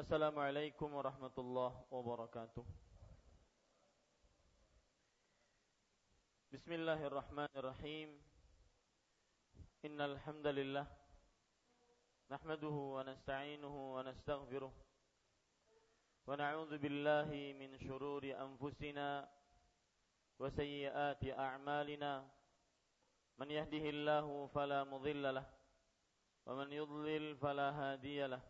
السلام عليكم ورحمة الله وبركاته بسم الله الرحمن الرحيم إن الحمد لله نحمده ونستعينه ونستغفره ونعوذ بالله من شرور أنفسنا وسيئات أعمالنا من يهده الله فلا مضل له ومن يضلل فلا هادي له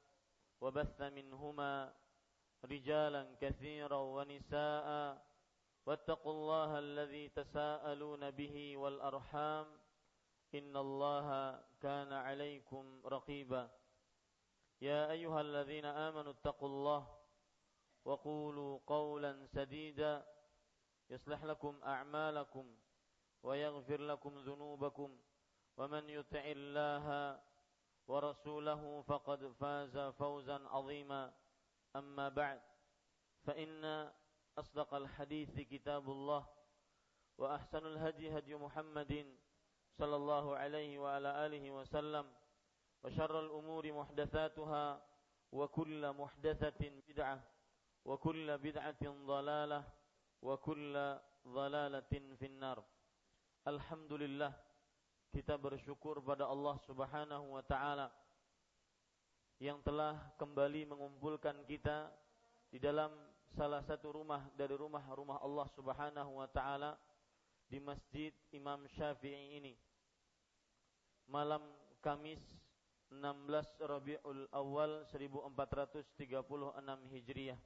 وبث منهما رجالا كثيرا ونساء واتقوا الله الذي تساءلون به والأرحام إن الله كان عليكم رقيبا يا أيها الذين آمنوا اتقوا الله وقولوا قولا سديدا يصلح لكم أعمالكم ويغفر لكم ذنوبكم ومن يطع الله ورسوله فقد فاز فوزا عظيما. أما بعد فإن أصدق الحديث كتاب الله وأحسن الهدي هدي محمد صلى الله عليه وعلى آله وسلم وشر الأمور محدثاتها وكل محدثة بدعة وكل بدعة ضلالة وكل ضلالة في النار. الحمد لله. Kita bersyukur pada Allah Subhanahu wa taala yang telah kembali mengumpulkan kita di dalam salah satu rumah dari rumah-rumah Allah Subhanahu wa taala di Masjid Imam Syafi'i ini. Malam Kamis 16 Rabiul Awal 1436 Hijriah.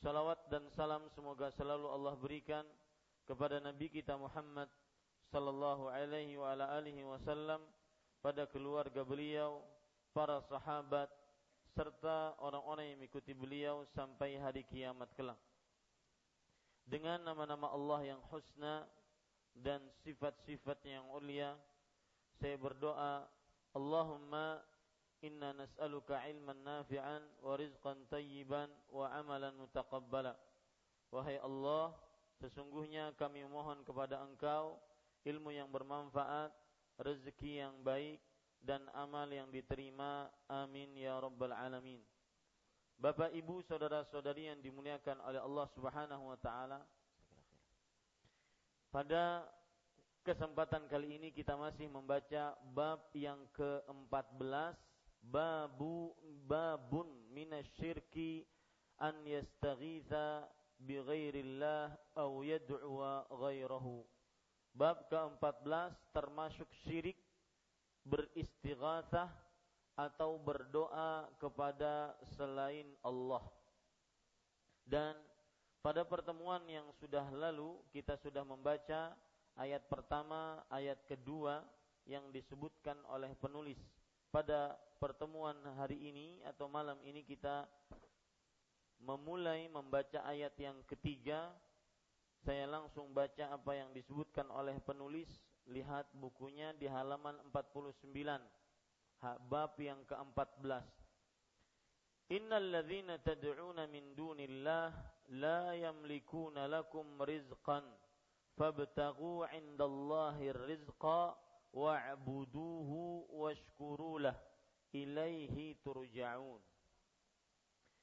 Salawat dan salam semoga selalu Allah berikan kepada Nabi kita Muhammad sallallahu alaihi wa ala alihi wasallam pada keluarga beliau, para sahabat serta orang-orang yang mengikuti beliau sampai hari kiamat kelak. Dengan nama-nama Allah yang husna dan sifat-sifat yang ulia, saya berdoa, Allahumma inna nas'aluka ilman nafi'an wa rizqan tayyiban wa amalan mutaqabbala. Wahai Allah, sesungguhnya kami mohon kepada Engkau ilmu yang bermanfaat, rezeki yang baik dan amal yang diterima. Amin ya rabbal alamin. Bapak, Ibu, saudara-saudari yang dimuliakan oleh Allah Subhanahu wa taala. Pada kesempatan kali ini kita masih membaca bab yang ke-14, babu babun minasyirki an yastaghitha bi ghairillah aw yad'uwa ghairahu. Bab ke-14 termasuk syirik beristighatsah atau berdoa kepada selain Allah. Dan pada pertemuan yang sudah lalu kita sudah membaca ayat pertama, ayat kedua yang disebutkan oleh penulis. Pada pertemuan hari ini atau malam ini kita memulai membaca ayat yang ketiga saya langsung baca apa yang disebutkan oleh penulis. Lihat bukunya di halaman 49. Bab yang ke-14. Innal ladzina tad'una min dunillah la yamlikuna lakum rizqan fabtaghu 'indallahi rizqa wa'buduhu washkuru lah ilaihi turja'un.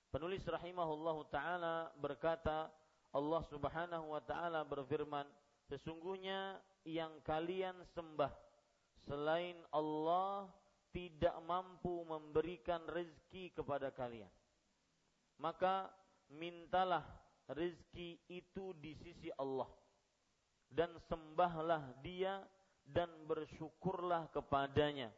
Penulis rahimahullahu taala berkata, Allah Subhanahu wa taala berfirman, sesungguhnya yang kalian sembah selain Allah tidak mampu memberikan rezeki kepada kalian. Maka mintalah rezeki itu di sisi Allah dan sembahlah Dia dan bersyukurlah kepadanya.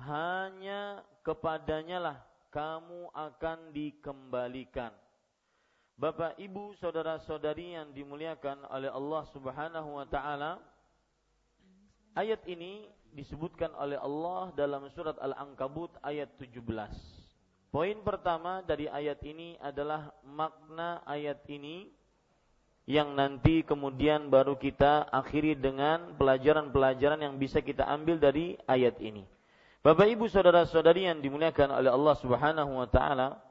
Hanya kepadanya lah kamu akan dikembalikan. Bapak, Ibu, saudara-saudari yang dimuliakan oleh Allah Subhanahu wa taala, ayat ini disebutkan oleh Allah dalam surat Al-Ankabut ayat 17. Poin pertama dari ayat ini adalah makna ayat ini yang nanti kemudian baru kita akhiri dengan pelajaran-pelajaran yang bisa kita ambil dari ayat ini. Bapak Ibu saudara-saudari yang dimuliakan oleh Allah Subhanahu wa taala,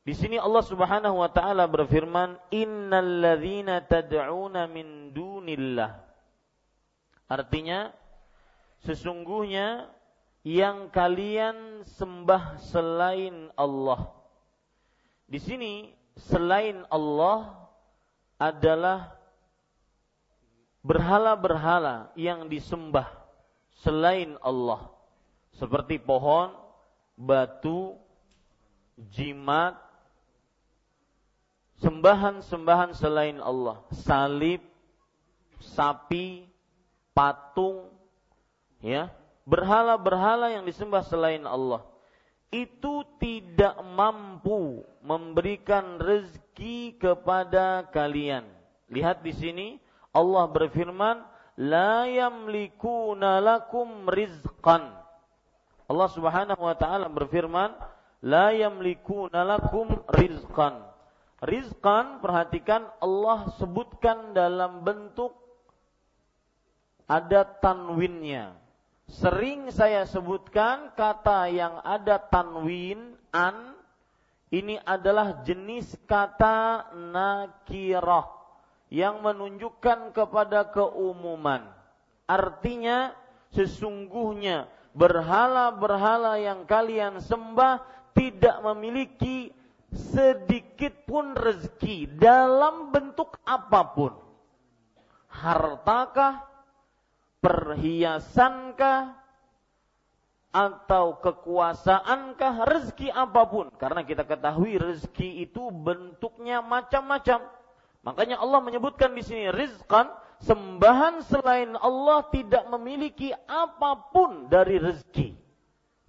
di sini Allah Subhanahu wa taala berfirman, "Innalladzina tad'una min dunillah." Artinya sesungguhnya yang kalian sembah selain Allah. Di sini selain Allah adalah berhala-berhala yang disembah selain Allah. Seperti pohon, batu, jimat, sembahan-sembahan selain Allah, salib, sapi, patung, ya, berhala-berhala yang disembah selain Allah itu tidak mampu memberikan rezeki kepada kalian. Lihat di sini Allah berfirman, la yamlikuna lakum rizqan. Allah Subhanahu wa taala berfirman, la yamlikuna lakum rizqan. Rizqan perhatikan Allah sebutkan dalam bentuk ada tanwinnya sering saya sebutkan kata yang ada tanwin an ini adalah jenis kata nakirah yang menunjukkan kepada keumuman. Artinya sesungguhnya berhala-berhala yang kalian sembah tidak memiliki sedikit pun rezeki dalam bentuk apa pun. Hartakah, perhiasankah? Atau kekuasaankah? Rezeki apa pun. Karena kita ketahui rezeki itu bentuknya macam-macam. Makanya Allah menyebutkan di sini rizqan sembahan selain Allah tidak memiliki apa pun dari rezeki.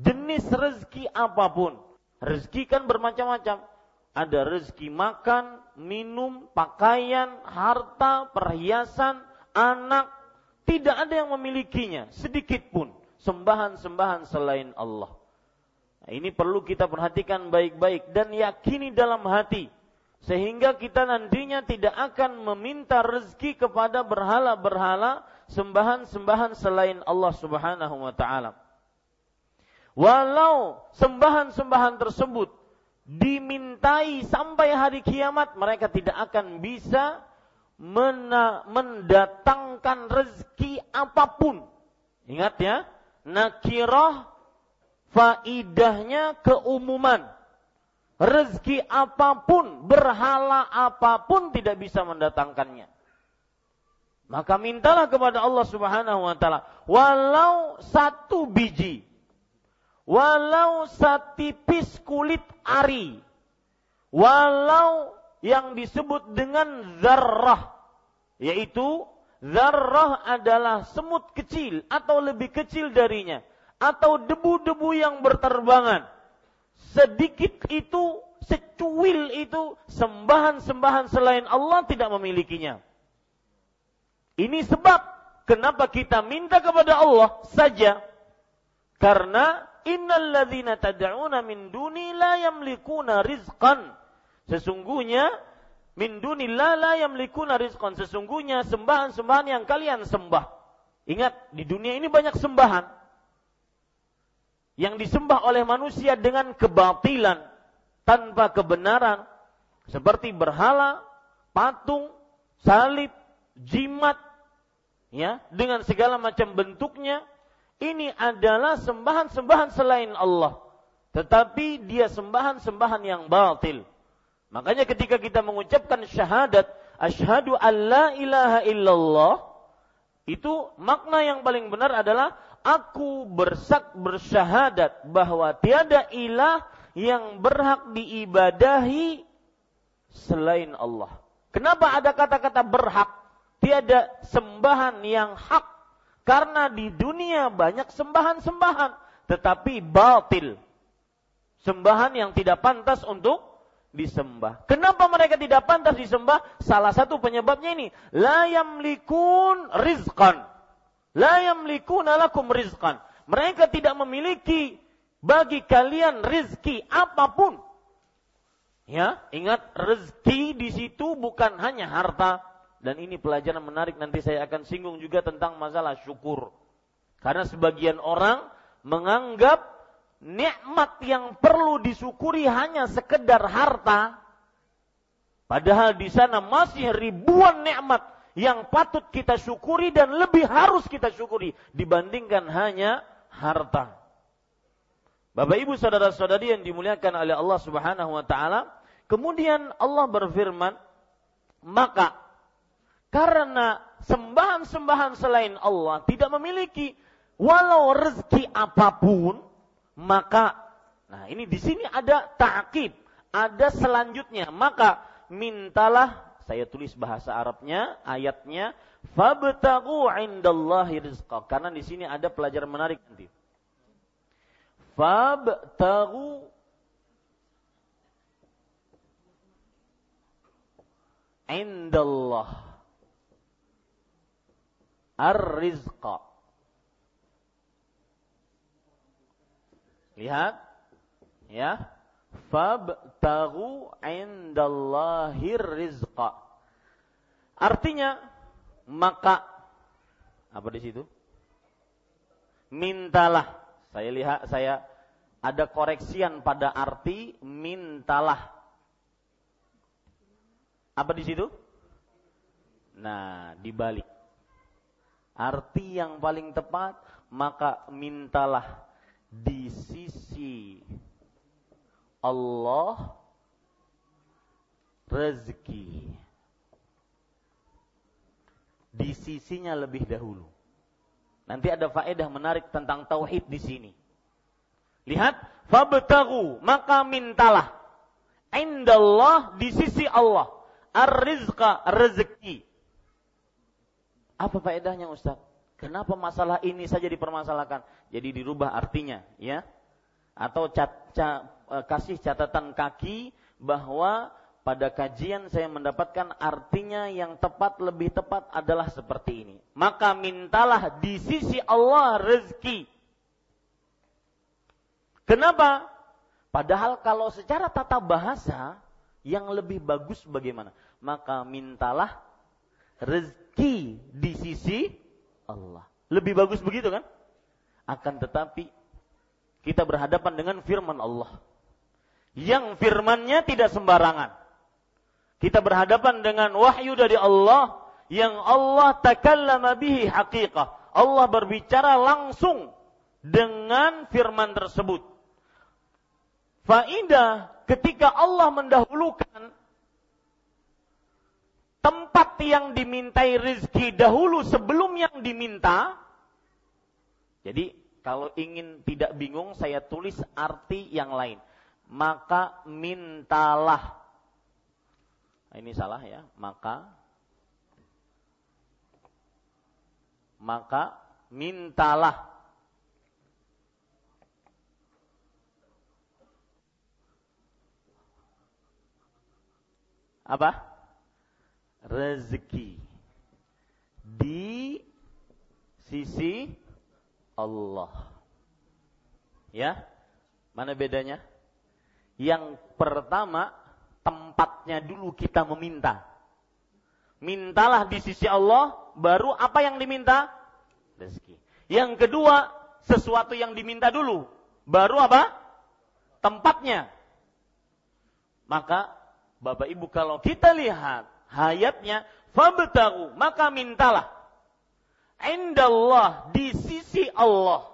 Jenis rezeki apa pun. Rezeki kan bermacam-macam ada rezeki makan minum pakaian harta perhiasan anak tidak ada yang memilikinya sedikit pun sembahan-sembahan selain Allah. Nah, ini perlu kita perhatikan baik-baik dan yakini dalam hati sehingga kita nantinya tidak akan meminta rezeki kepada berhala-berhala sembahan-sembahan selain Allah Subhanahu wa taala. Walau sembahan-sembahan tersebut dimintai sampai hari kiamat mereka tidak akan bisa mendatangkan rezeki apa pun. Ingat ya, nakirah faidahnya keumuman. Rezeki apa pun, berhala apa pun tidak bisa mendatangkannya. Maka mintalah kepada Allah Subhanahu wa taala walau satu biji, walau setipis kulit ari, walau yang disebut dengan zarrah. Yaitu zarrah adalah semut kecil atau lebih kecil darinya. Atau debu-debu yang berterbangan. Sedikit itu secuil itu sembahan-sembahan selain Allah tidak memilikinya. Ini sebab kenapa kita minta kepada Allah saja. Karena innalladzina tad'una min duni la yamlikuna rizqan Sesungguhnya min dunillah la yamlikuna rizqan. Sesungguhnya sembahan-sembahan yang kalian sembah. Ingat, di dunia ini banyak sembahan yang disembah oleh manusia dengan kebatilan tanpa kebenaran seperti berhala, patung, salib, jimat ya, dengan segala macam bentuknya ini adalah sembahan-sembahan selain Allah. Tetapi dia sembahan-sembahan yang batil. Makanya ketika kita mengucapkan syahadat, asyhadu alla ilaha illallah, itu makna yang paling benar adalah aku bersak bersyahadat bahwa tiada ilah yang berhak diibadahi selain Allah. Kenapa ada kata-kata berhak? Tiada sembahan yang hak. Karena di dunia banyak sembahan-sembahan. Tetapi batil. Sembahan yang tidak pantas untuk disembah. Kenapa mereka tidak pantas disembah? Salah satu penyebabnya ini, la yamlikun rizqan. La yamlikun alakum rizqan. Mereka tidak memiliki bagi kalian rizki apa pun. Ya, ingat rezeki di situ bukan hanya harta dan ini pelajaran menarik nanti saya akan singgung juga tentang masalah syukur. Karena sebagian orang menganggap nikmat yang perlu disyukuri hanya sekedar harta padahal di sana masih ribuan nikmat yang patut kita syukuri dan lebih harus kita syukuri dibandingkan hanya harta. Bapak Ibu saudara-saudari yang dimuliakan oleh Allah Subhanahu wa taala, kemudian Allah berfirman, maka karena sembahan-sembahan selain Allah tidak memiliki walau rezeki apa pun, maka nah ini di sini ada ta'kid, ada selanjutnya, maka mintalah saya tulis bahasa Arabnya, ayatnya fabtagu indallahi rizqa. Karena di sini ada pelajaran menarik nanti. Fabtagu indallah ar-rizqa. Lihat ya. Fabtagu indallahir rizqa. Artinya maka apa di situ? Mintalah. Saya lihat saya ada koreksian pada arti mintalah. Apa di situ? Nah, dibalik. Arti yang paling tepat maka mintalah di sisi Allah rezeki di sisinya lebih dahulu. Nanti ada faedah menarik tentang tauhid di sini. Lihat, fabtagu maka mintalah indallah di sisi Allah ar-rizqa rezeki. Apa faedahnya Ustaz? Kenapa masalah ini saja dipermasalahkan? Jadi dirubah artinya, ya. Atau cat, cat, e, kasih catatan kaki bahwa pada kajian saya mendapatkan artinya yang tepat lebih tepat adalah seperti ini. Maka mintalah di sisi Allah rezeki. Kenapa? Padahal kalau secara tata bahasa yang lebih bagus bagaimana? Maka mintalah rezeki di sisi Allah. Lebih bagus begitu kan? Akan tetapi kita berhadapan dengan firman Allah. Yang firmannya tidak sembarangan. Kita berhadapan dengan wahyu dari Allah yang Allah takallama bihi haqiqah. Allah berbicara langsung dengan firman tersebut. Faidah ketika Allah mendahulukan tempat yang dimintai rizki dahulu sebelum yang diminta. Jadi kalau ingin tidak bingung saya tulis arti yang lain. Maka mintalah. Nah, ini salah ya. Maka maka mintalah apa? Rezeki di sisi Allah. Ya, mana bedanya? Yang pertama, tempatnya dulu kita meminta. Mintalah di sisi Allah, baru apa yang diminta? Rezeki. Yang kedua, sesuatu yang diminta dulu, baru apa? Tempatnya. Maka, Bapak Ibu, kalau kita lihat hayatnya fabtagu maka mintalah. Indallah di sisi Allah.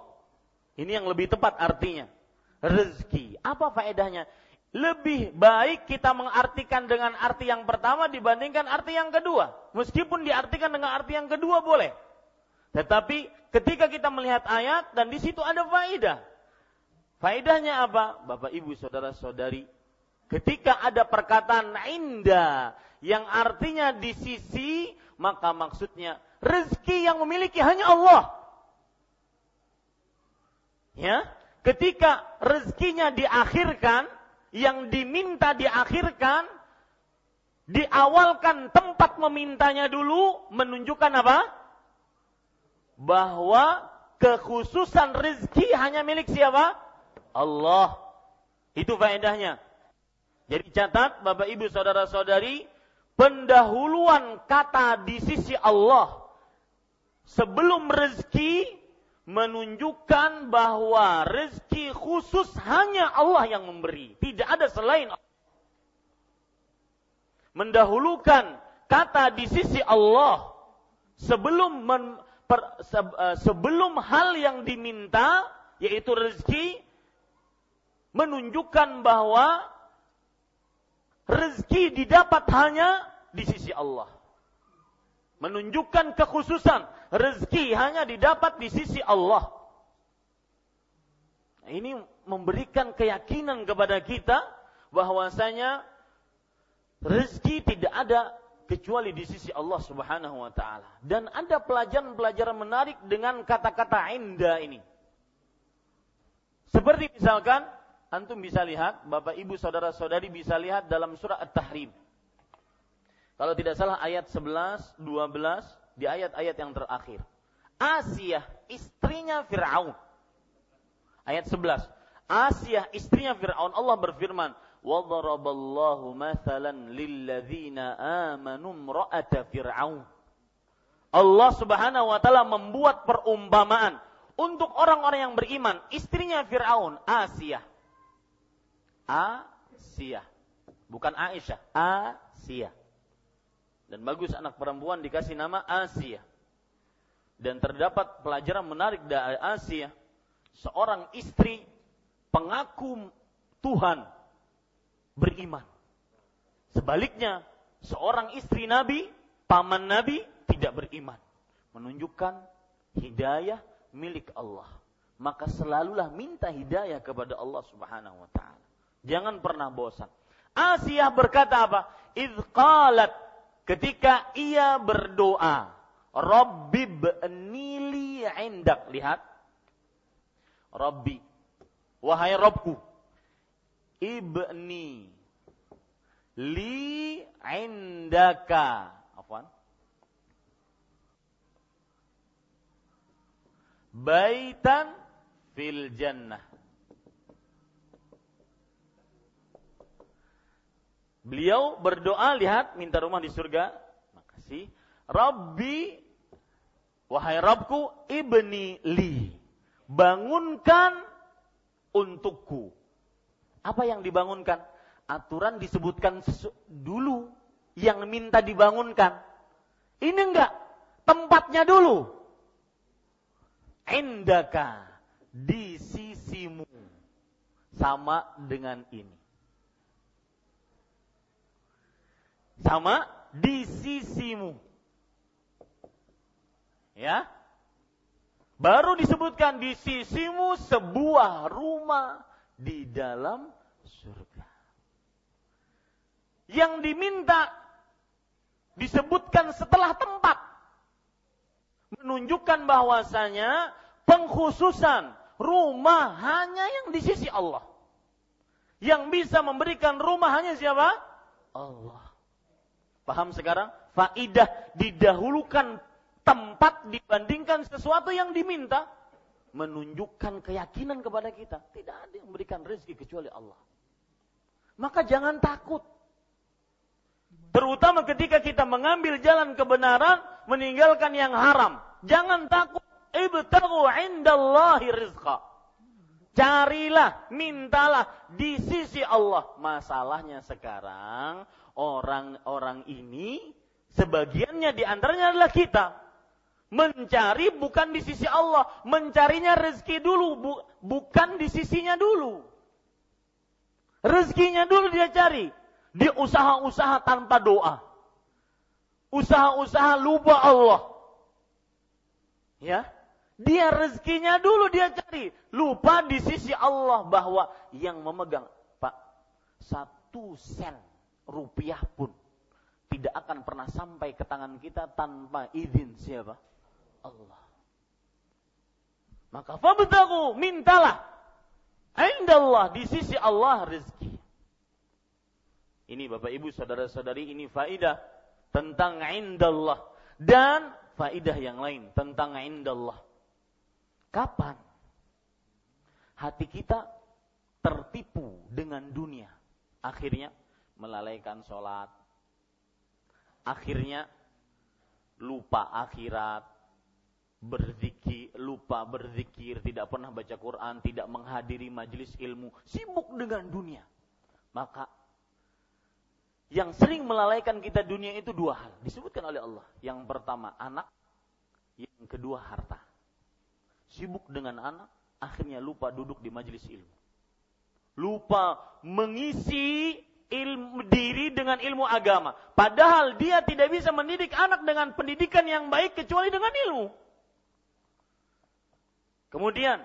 Ini yang lebih tepat artinya. Rezeki. Apa faedahnya? Lebih baik kita mengartikan dengan arti yang pertama dibandingkan arti yang kedua. Meskipun diartikan dengan arti yang kedua boleh. Tetapi ketika kita melihat ayat dan di situ ada faedah. Faedahnya apa? Bapak Ibu saudara-saudari ketika ada perkataan indah yang artinya di sisi, maka maksudnya rezeki yang memiliki hanya Allah. Ya, ketika rezekinya diakhirkan, yang diminta diakhirkan, diawalkan tempat memintanya dulu, menunjukkan apa? Bahwa kekhususan rezeki hanya milik siapa? Allah. Itu faedahnya. Jadi catat Bapak Ibu saudara-saudari, pendahuluan kata di sisi Allah sebelum rezeki menunjukkan bahwa rezeki khusus hanya Allah yang memberi, tidak ada selain Allah. Mendahulukan kata di sisi Allah sebelum men, per, se, uh, sebelum hal yang diminta yaitu rezeki menunjukkan bahwa rezeki didapat hanya di sisi Allah. Menunjukkan kekhususan rezeki hanya didapat di sisi Allah. Nah, ini memberikan keyakinan kepada kita bahwasanya rezeki tidak ada kecuali di sisi Allah Subhanahu wa taala. Dan ada pelajaran-pelajaran menarik dengan kata-kata inda ini. Seperti misalkan antum bisa lihat, Bapak Ibu saudara-saudari bisa lihat dalam surah At-Tahrim. Kalau tidak salah ayat 11, 12 di ayat-ayat yang terakhir. Asia istrinya Firaun. Ayat 11. Asia istrinya Firaun Allah berfirman, وضرب الله مثلا للذين آمنوا امرأة فرعون Allah Subhanahu wa taala membuat perumpamaan untuk orang-orang yang beriman, istrinya Firaun, Asia. Asia. Bukan Aisyah, Asia. Dan bagus anak perempuan dikasih nama Asia. Dan terdapat pelajaran menarik dari Asia. Seorang istri pengaku Tuhan beriman. Sebaliknya, seorang istri Nabi, paman Nabi tidak beriman. Menunjukkan hidayah milik Allah. Maka selalulah minta hidayah kepada Allah Subhanahu wa taala. Jangan pernah bosan. Asia berkata apa? Idh qalat ketika ia berdoa, Rabbi b'nili indak. Lihat. Rabbi. Wahai Robku ibni li indaka afwan baitan fil jannah Beliau berdoa lihat minta rumah di surga. Makasih. Rabbi wahai Rabbku ibni li bangunkan untukku apa yang dibangunkan? Aturan disebutkan dulu yang minta dibangunkan. Ini enggak, tempatnya dulu. Indaka di sisimu sama dengan ini. Sama di sisimu. Ya. Baru disebutkan di sisimu sebuah rumah di dalam surga. Yang diminta disebutkan setelah tempat. Menunjukkan bahwasanya pengkhususan rumah hanya yang di sisi Allah. Yang bisa memberikan rumah hanya siapa? Allah. Paham sekarang? Faidah didahulukan tempat dibandingkan sesuatu yang diminta menunjukkan keyakinan kepada kita. Tidak ada yang memberikan rezeki kecuali Allah. Maka jangan takut. Terutama ketika kita mengambil jalan kebenaran, meninggalkan yang haram. Jangan takut. Ibtagu indallahi rizqa. Carilah, mintalah di sisi Allah. Masalahnya sekarang, orang-orang ini, sebagiannya di antaranya adalah kita Mencari bukan di sisi Allah, mencarinya rezeki dulu, bu, bukan di sisinya dulu. Rezekinya dulu dia cari. Dia usaha-usaha tanpa doa. Usaha-usaha lupa Allah. Ya, dia rezekinya dulu dia cari. Lupa di sisi Allah bahwa yang memegang, Pak, satu sen rupiah pun tidak akan pernah sampai ke tangan kita tanpa izin siapa? Allah. Maka fabtagu, mintalah. Indallah, di sisi Allah rezeki. Ini Bapak Ibu saudara-saudari ini faidah tentang indallah dan faidah yang lain tentang indallah. Kapan hati kita tertipu dengan dunia, akhirnya melalaikan sholat, akhirnya lupa akhirat, berzikir, lupa berzikir, tidak pernah baca Quran, tidak menghadiri majelis ilmu, sibuk dengan dunia. Maka yang sering melalaikan kita dunia itu dua hal. Disebutkan oleh Allah. Yang pertama anak, yang kedua harta. Sibuk dengan anak, akhirnya lupa duduk di majelis ilmu. Lupa mengisi ilmu diri dengan ilmu agama. Padahal dia tidak bisa mendidik anak dengan pendidikan yang baik kecuali dengan ilmu. Kemudian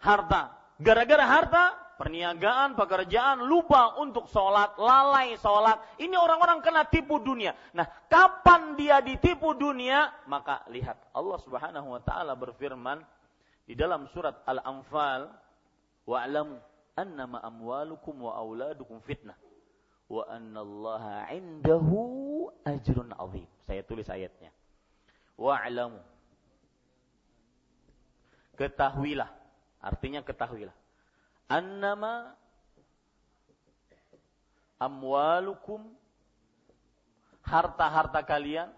harta. Gara-gara harta, perniagaan, pekerjaan, lupa untuk sholat, lalai sholat. Ini orang-orang kena tipu dunia. Nah, kapan dia ditipu dunia? Maka lihat Allah Subhanahu wa taala berfirman di dalam surat Al-Anfal, "Wa'lamu annama amwalukum wa auladukum fitnah." Wa annallaha indahu ajrun azim. Saya tulis ayatnya. Wa'lamu. Ketahuilah. Artinya ketahuilah. Annama amwalukum harta-harta kalian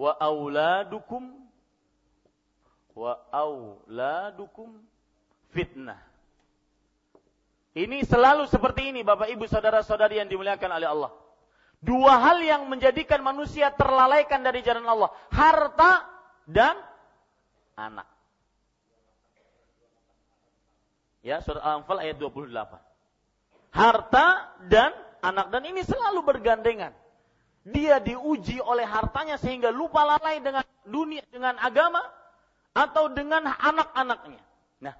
wa auladukum wa auladukum fitnah ini selalu seperti ini Bapak Ibu saudara-saudari yang dimuliakan oleh Allah. Dua hal yang menjadikan manusia terlalaikan dari jalan Allah. Harta dan anak. Ya, surah Al-Anfal ayat 28. Harta dan anak. Dan ini selalu bergandengan. Dia diuji oleh hartanya sehingga lupa lalai dengan dunia, dengan agama, atau dengan anak-anaknya. Nah,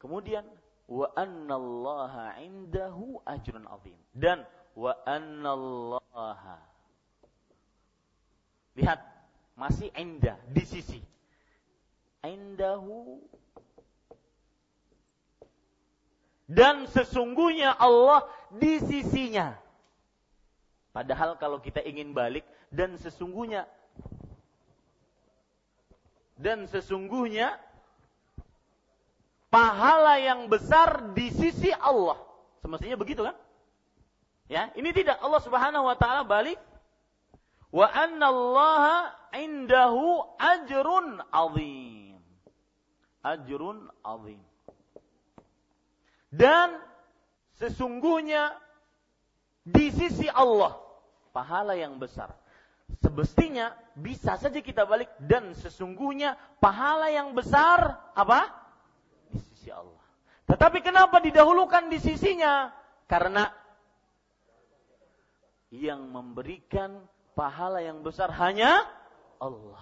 kemudian wa annallaha indahu ajrun azim. Dan wa annallaha. Lihat masih indah di sisi. Indahu. Dan sesungguhnya Allah di sisinya. Padahal kalau kita ingin balik dan sesungguhnya. Dan sesungguhnya pahala yang besar di sisi Allah. Semestinya begitu kan? Ya, ini tidak Allah Subhanahu wa taala balik wa anna Allah indahu ajrun azim. Ajrun azim. Dan sesungguhnya di sisi Allah pahala yang besar. Semestinya bisa saja kita balik dan sesungguhnya pahala yang besar apa? Tetapi kenapa didahulukan di sisinya? Karena yang memberikan pahala yang besar hanya Allah.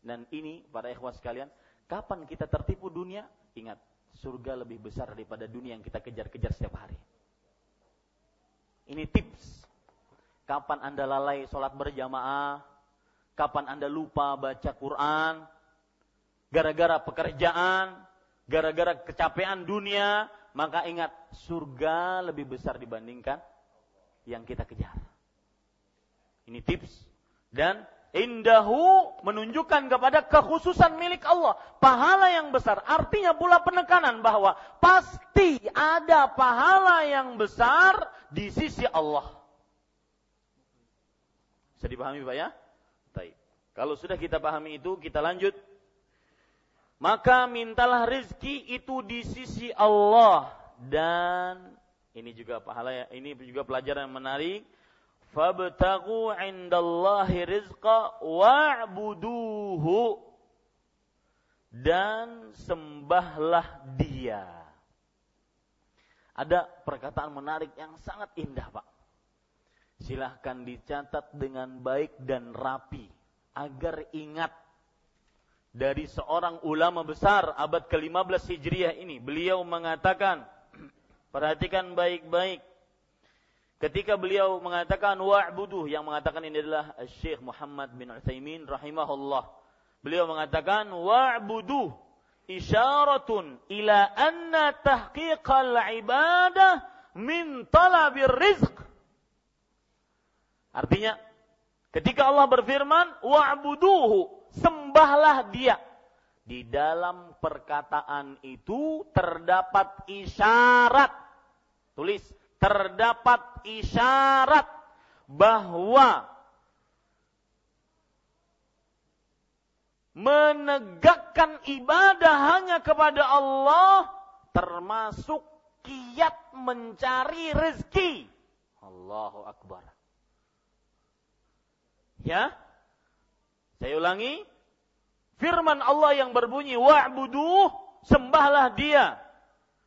Dan ini para ikhwas sekalian, kapan kita tertipu dunia? Ingat, surga lebih besar daripada dunia yang kita kejar-kejar setiap hari. Ini tips. Kapan Anda lalai sholat berjamaah? Kapan Anda lupa baca Quran? Gara-gara pekerjaan, gara-gara kecapean dunia, maka ingat surga lebih besar dibandingkan yang kita kejar. Ini tips dan indahu menunjukkan kepada kekhususan milik Allah, pahala yang besar. Artinya pula penekanan bahwa pasti ada pahala yang besar di sisi Allah. Bisa dipahami Pak ya? Kalau sudah kita pahami itu, kita lanjut maka mintalah rezeki itu di sisi Allah dan ini juga pahala ya, ini juga pelajaran yang menarik. Fabtagu indallahi rizqa wa'buduhu dan sembahlah dia. Ada perkataan menarik yang sangat indah, Pak. Silahkan dicatat dengan baik dan rapi agar ingat dari seorang ulama besar abad ke-15 Hijriah ini. Beliau mengatakan, perhatikan baik-baik. Ketika beliau mengatakan wa'buduh, yang mengatakan ini adalah Syekh Muhammad bin Utsaimin rahimahullah. Beliau mengatakan wa'buduh isyaratun ila anna tahqiqal ibadah min talabir rizq. Artinya, ketika Allah berfirman wa'buduhu sembahlah dia. Di dalam perkataan itu terdapat isyarat. Tulis, terdapat isyarat bahwa menegakkan ibadah hanya kepada Allah termasuk kiat mencari rezeki. Allahu Akbar. Ya. Saya ulangi. Firman Allah yang berbunyi wa'buduh, sembahlah dia.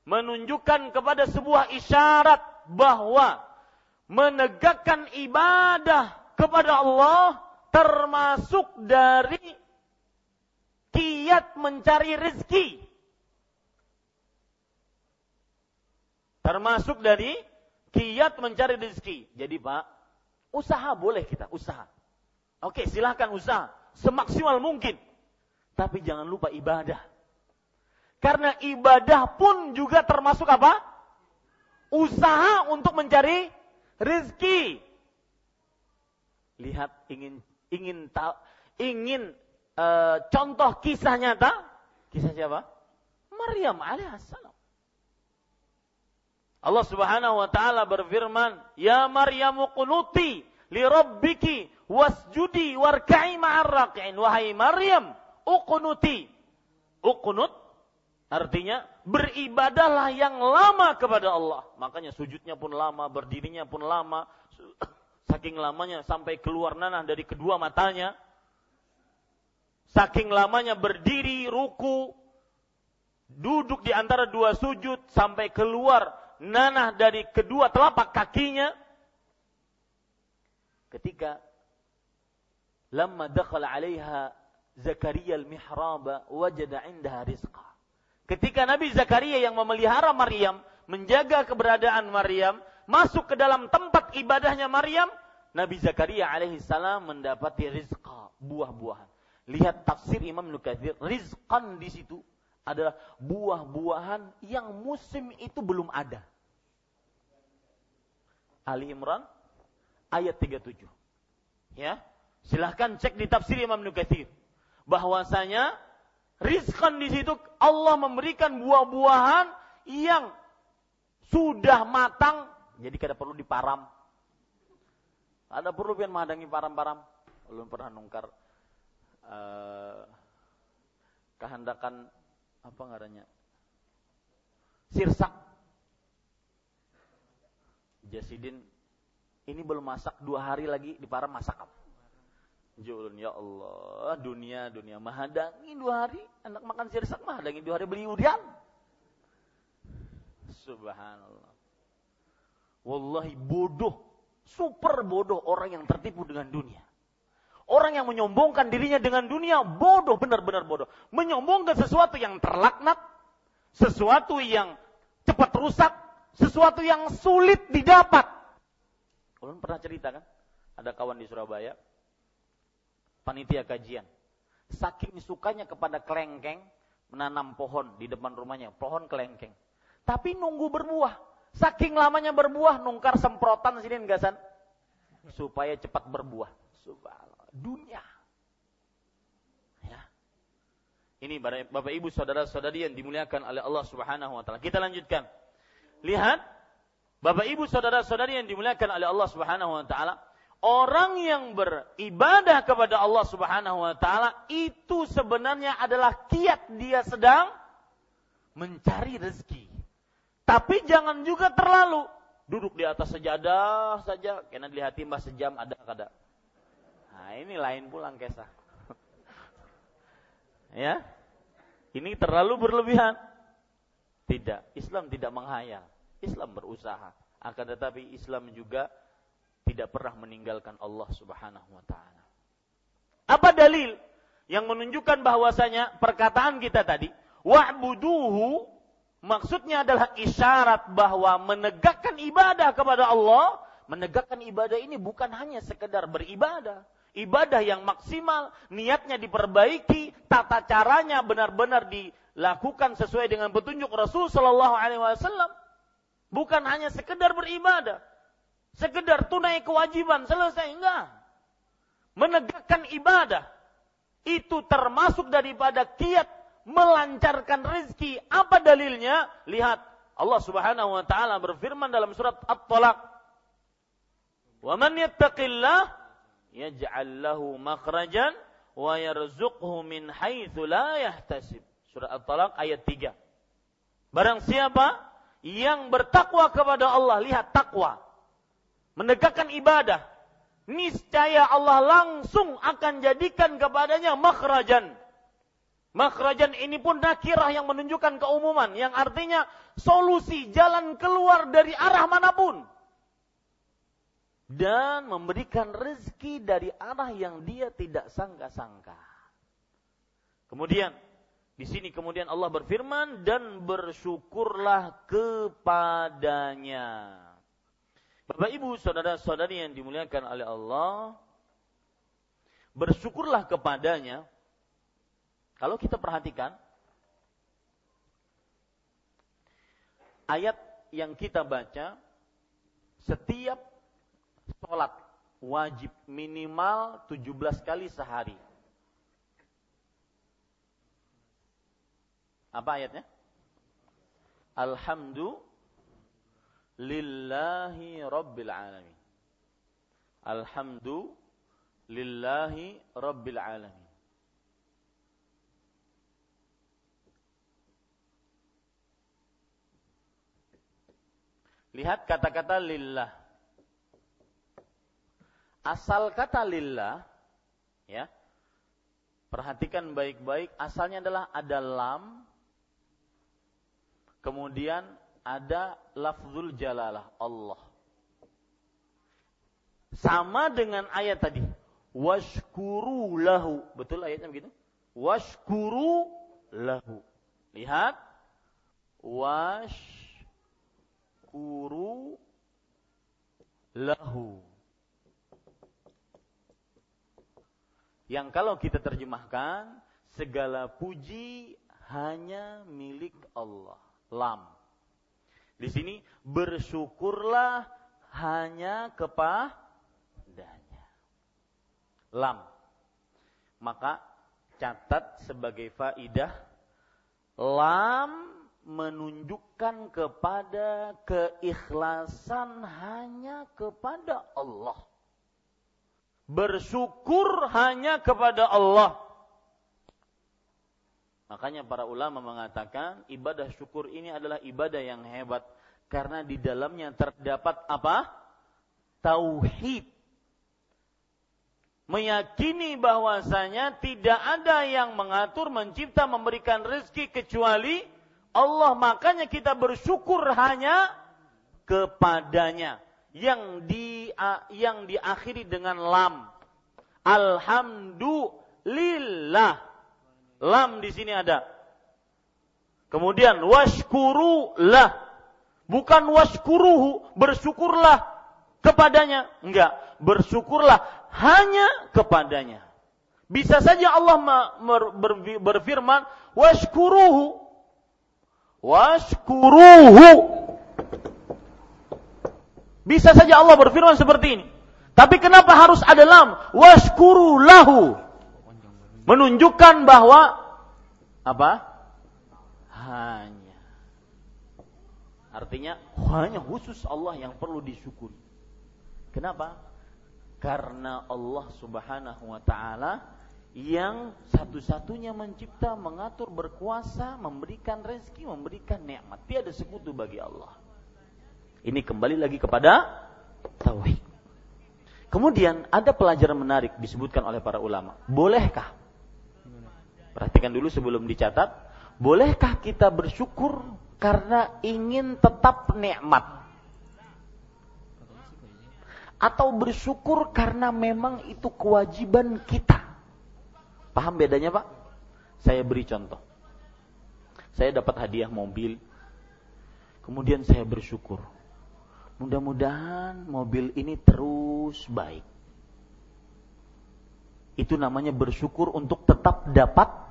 Menunjukkan kepada sebuah isyarat bahwa menegakkan ibadah kepada Allah termasuk dari kiat mencari rezeki. Termasuk dari kiat mencari rezeki. Jadi Pak, usaha boleh kita, usaha. Oke, silahkan usaha. Semaksimal mungkin. Tapi jangan lupa ibadah. Karena ibadah pun juga termasuk apa? Usaha untuk mencari rezeki. Lihat ingin ingin tahu ingin e, contoh kisah nyata. Kisah siapa? Maryam alaihissalam. Allah Subhanahu wa taala berfirman, "Ya Maryam qunuti li rabbiki wasjudi warka'i ma'ar raki'in." Wahai Maryam, uqnuti. Uqnut artinya beribadahlah yang lama kepada Allah. Makanya sujudnya pun lama, berdirinya pun lama. Saking lamanya sampai keluar nanah dari kedua matanya. Saking lamanya berdiri, ruku, duduk di antara dua sujud sampai keluar nanah dari kedua telapak kakinya. Ketika lama dakhala 'alaiha Zakaria al-mihraba wajada 'indaha rizqa. Ketika Nabi Zakaria yang memelihara Maryam, menjaga keberadaan Maryam, masuk ke dalam tempat ibadahnya Maryam, Nabi Zakaria alaihi salam mendapati rizqa, buah-buahan. Lihat tafsir Imam Nukathir, rizqan di situ adalah buah-buahan yang musim itu belum ada. Ali Imran ayat 37. Ya. Silahkan cek di tafsir Imam Nukathir. Bahwasanya rizqan di situ Allah memberikan buah-buahan yang sudah matang. Jadi kada perlu diparam. Ada perlu pian mahadangi param-param. Belum pernah nungkar uh, kehendakan apa ngarannya sirsak Jasidin ini belum masak dua hari lagi di para masak apa? Julun ya Allah dunia dunia mahadangi dua hari anak makan sirsak mahadangi dua hari beli urian. Subhanallah. Wallahi bodoh, super bodoh orang yang tertipu dengan dunia. Orang yang menyombongkan dirinya dengan dunia bodoh, benar-benar bodoh. Menyombongkan sesuatu yang terlaknat, sesuatu yang cepat rusak, sesuatu yang sulit didapat. Kalian pernah cerita kan? Ada kawan di Surabaya, panitia kajian. Saking sukanya kepada kelengkeng, menanam pohon di depan rumahnya, pohon kelengkeng. Tapi nunggu berbuah. Saking lamanya berbuah, nungkar semprotan sini enggak Supaya cepat berbuah. Subhanallah dunia. Ya. Ini Bapak Ibu saudara-saudari yang dimuliakan oleh Allah Subhanahu wa taala. Kita lanjutkan. Lihat Bapak Ibu saudara-saudari yang dimuliakan oleh Allah Subhanahu wa taala, orang yang beribadah kepada Allah Subhanahu wa taala itu sebenarnya adalah kiat dia sedang mencari rezeki. Tapi jangan juga terlalu duduk di atas sejadah saja, karena dilihat timbah sejam ada kada. Nah, ini lain pulang kisah. ya. Ini terlalu berlebihan. Tidak, Islam tidak menghayal. Islam berusaha. Akan tetapi Islam juga tidak pernah meninggalkan Allah Subhanahu wa taala. Apa dalil yang menunjukkan bahwasanya perkataan kita tadi wa'buduhu maksudnya adalah isyarat bahwa menegakkan ibadah kepada Allah, menegakkan ibadah ini bukan hanya sekedar beribadah, ibadah yang maksimal, niatnya diperbaiki, tata caranya benar-benar dilakukan sesuai dengan petunjuk Rasul Shallallahu Alaihi Wasallam. Bukan hanya sekedar beribadah, sekedar tunai kewajiban selesai enggak. Menegakkan ibadah itu termasuk daripada kiat melancarkan rezeki. Apa dalilnya? Lihat Allah Subhanahu wa taala berfirman dalam surat At-Talaq. "Wa man yattaqillah yaj'al lahu makhrajan wa yarzuqhu min haitsu la yahtasib." Surat At-Talaq ayat 3. Barang siapa yang bertakwa kepada Allah, lihat takwa. Menegakkan ibadah, niscaya Allah langsung akan jadikan kepadanya makhrajan Makhrajan ini pun nakirah yang menunjukkan keumuman, yang artinya solusi jalan keluar dari arah mana pun. Dan memberikan rezeki dari arah yang dia tidak sangka-sangka. Kemudian, di sini kemudian Allah berfirman, dan bersyukurlah kepadanya. Bapak ibu saudara-saudari yang dimuliakan oleh Allah, bersyukurlah kepadanya, kalau kita perhatikan ayat yang kita baca setiap sholat wajib minimal 17 kali sehari. Apa ayatnya? Alhamdulillahi Rabbil Alamin. Alhamdulillahi Rabbil Alamin. Lihat kata-kata lillah. Asal kata lillah, ya. Perhatikan baik-baik, asalnya adalah ada lam, kemudian ada lafzul jalalah, Allah. Sama dengan ayat tadi, washkuru lahu. Betul ayatnya begitu? Washkuru lahu. Lihat, wash yadhkuru lahu. Yang kalau kita terjemahkan, segala puji hanya milik Allah. Lam. Di sini bersyukurlah hanya kepadanya. Lam. Maka catat sebagai faidah lam menunjukkan kepada keikhlasan hanya kepada Allah. Bersyukur hanya kepada Allah. Makanya para ulama mengatakan ibadah syukur ini adalah ibadah yang hebat karena di dalamnya terdapat apa? Tauhid. Meyakini bahwasanya tidak ada yang mengatur, mencipta, memberikan rezeki kecuali Allah makanya kita bersyukur hanya kepadanya yang di yang diakhiri dengan lam. Alhamdulillah. Lam di sini ada. Kemudian washkurulah. Bukan washkuruhu, bersyukurlah kepadanya. Enggak, bersyukurlah hanya kepadanya. Bisa saja Allah berfirman, washkuruhu Washkuruhu. Bisa saja Allah berfirman seperti ini. Tapi kenapa harus ada lam? Washkuru lahu. Menunjukkan bahwa apa? Hanya. Artinya hanya khusus Allah yang perlu disyukuri. Kenapa? Karena Allah Subhanahu wa taala yang satu-satunya mencipta, mengatur, berkuasa, memberikan rezeki, memberikan nikmat. Tiada sekutu bagi Allah. Ini kembali lagi kepada tauhid. Kemudian ada pelajaran menarik disebutkan oleh para ulama. Bolehkah? Perhatikan dulu sebelum dicatat. Bolehkah kita bersyukur karena ingin tetap nikmat? Atau bersyukur karena memang itu kewajiban kita? Paham bedanya Pak? Saya beri contoh. Saya dapat hadiah mobil. Kemudian saya bersyukur. Mudah-mudahan mobil ini terus baik. Itu namanya bersyukur untuk tetap dapat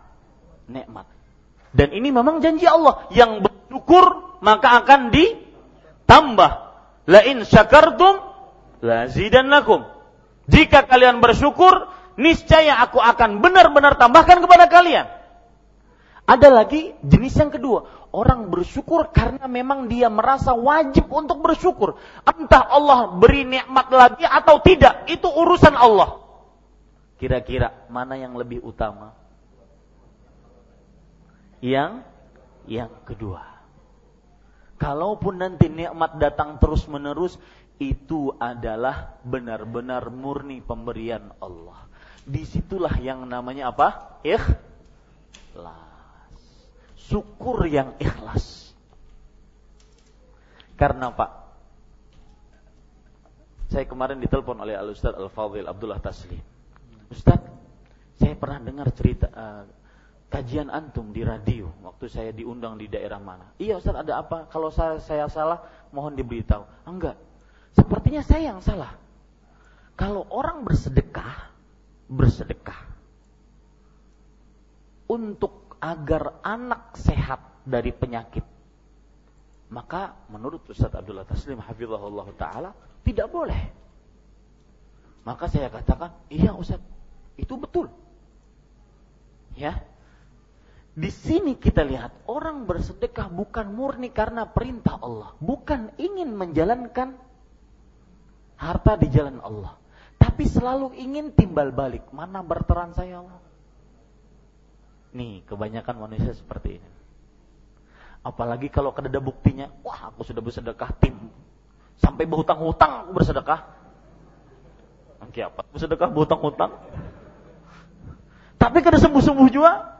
nikmat. Dan ini memang janji Allah. Yang bersyukur maka akan ditambah. La in syakartum lazidannakum. Jika kalian bersyukur, niscaya aku akan benar-benar tambahkan kepada kalian. Ada lagi jenis yang kedua, orang bersyukur karena memang dia merasa wajib untuk bersyukur. Entah Allah beri nikmat lagi atau tidak, itu urusan Allah. Kira-kira mana yang lebih utama? Yang yang kedua. Kalaupun nanti nikmat datang terus-menerus, itu adalah benar-benar murni pemberian Allah. Di situlah yang namanya apa? Ikhlas syukur yang ikhlas. Karena Pak, saya kemarin ditelepon oleh Al Ustaz Al Fadil Abdullah Taslim. Ustaz, saya pernah dengar cerita uh, kajian antum di radio waktu saya diundang di daerah mana. Iya Ustaz, ada apa? Kalau saya, saya salah, mohon diberitahu. Enggak. Sepertinya saya yang salah. Kalau orang bersedekah, bersedekah untuk agar anak sehat dari penyakit. Maka menurut Ustaz Abdullah Taslim hafizahullah taala tidak boleh. Maka saya katakan, "Iya Ustaz, itu betul." Ya. Di sini kita lihat orang bersedekah bukan murni karena perintah Allah, bukan ingin menjalankan harta di jalan Allah, tapi selalu ingin timbal balik. Mana berteran saya Allah? Nih, kebanyakan manusia seperti ini. Apalagi kalau ada buktinya, wah aku sudah bersedekah tim. Sampai berhutang-hutang aku bersedekah. Oke apa? Bersedekah berhutang-hutang. Tapi kada sembuh-sembuh juga.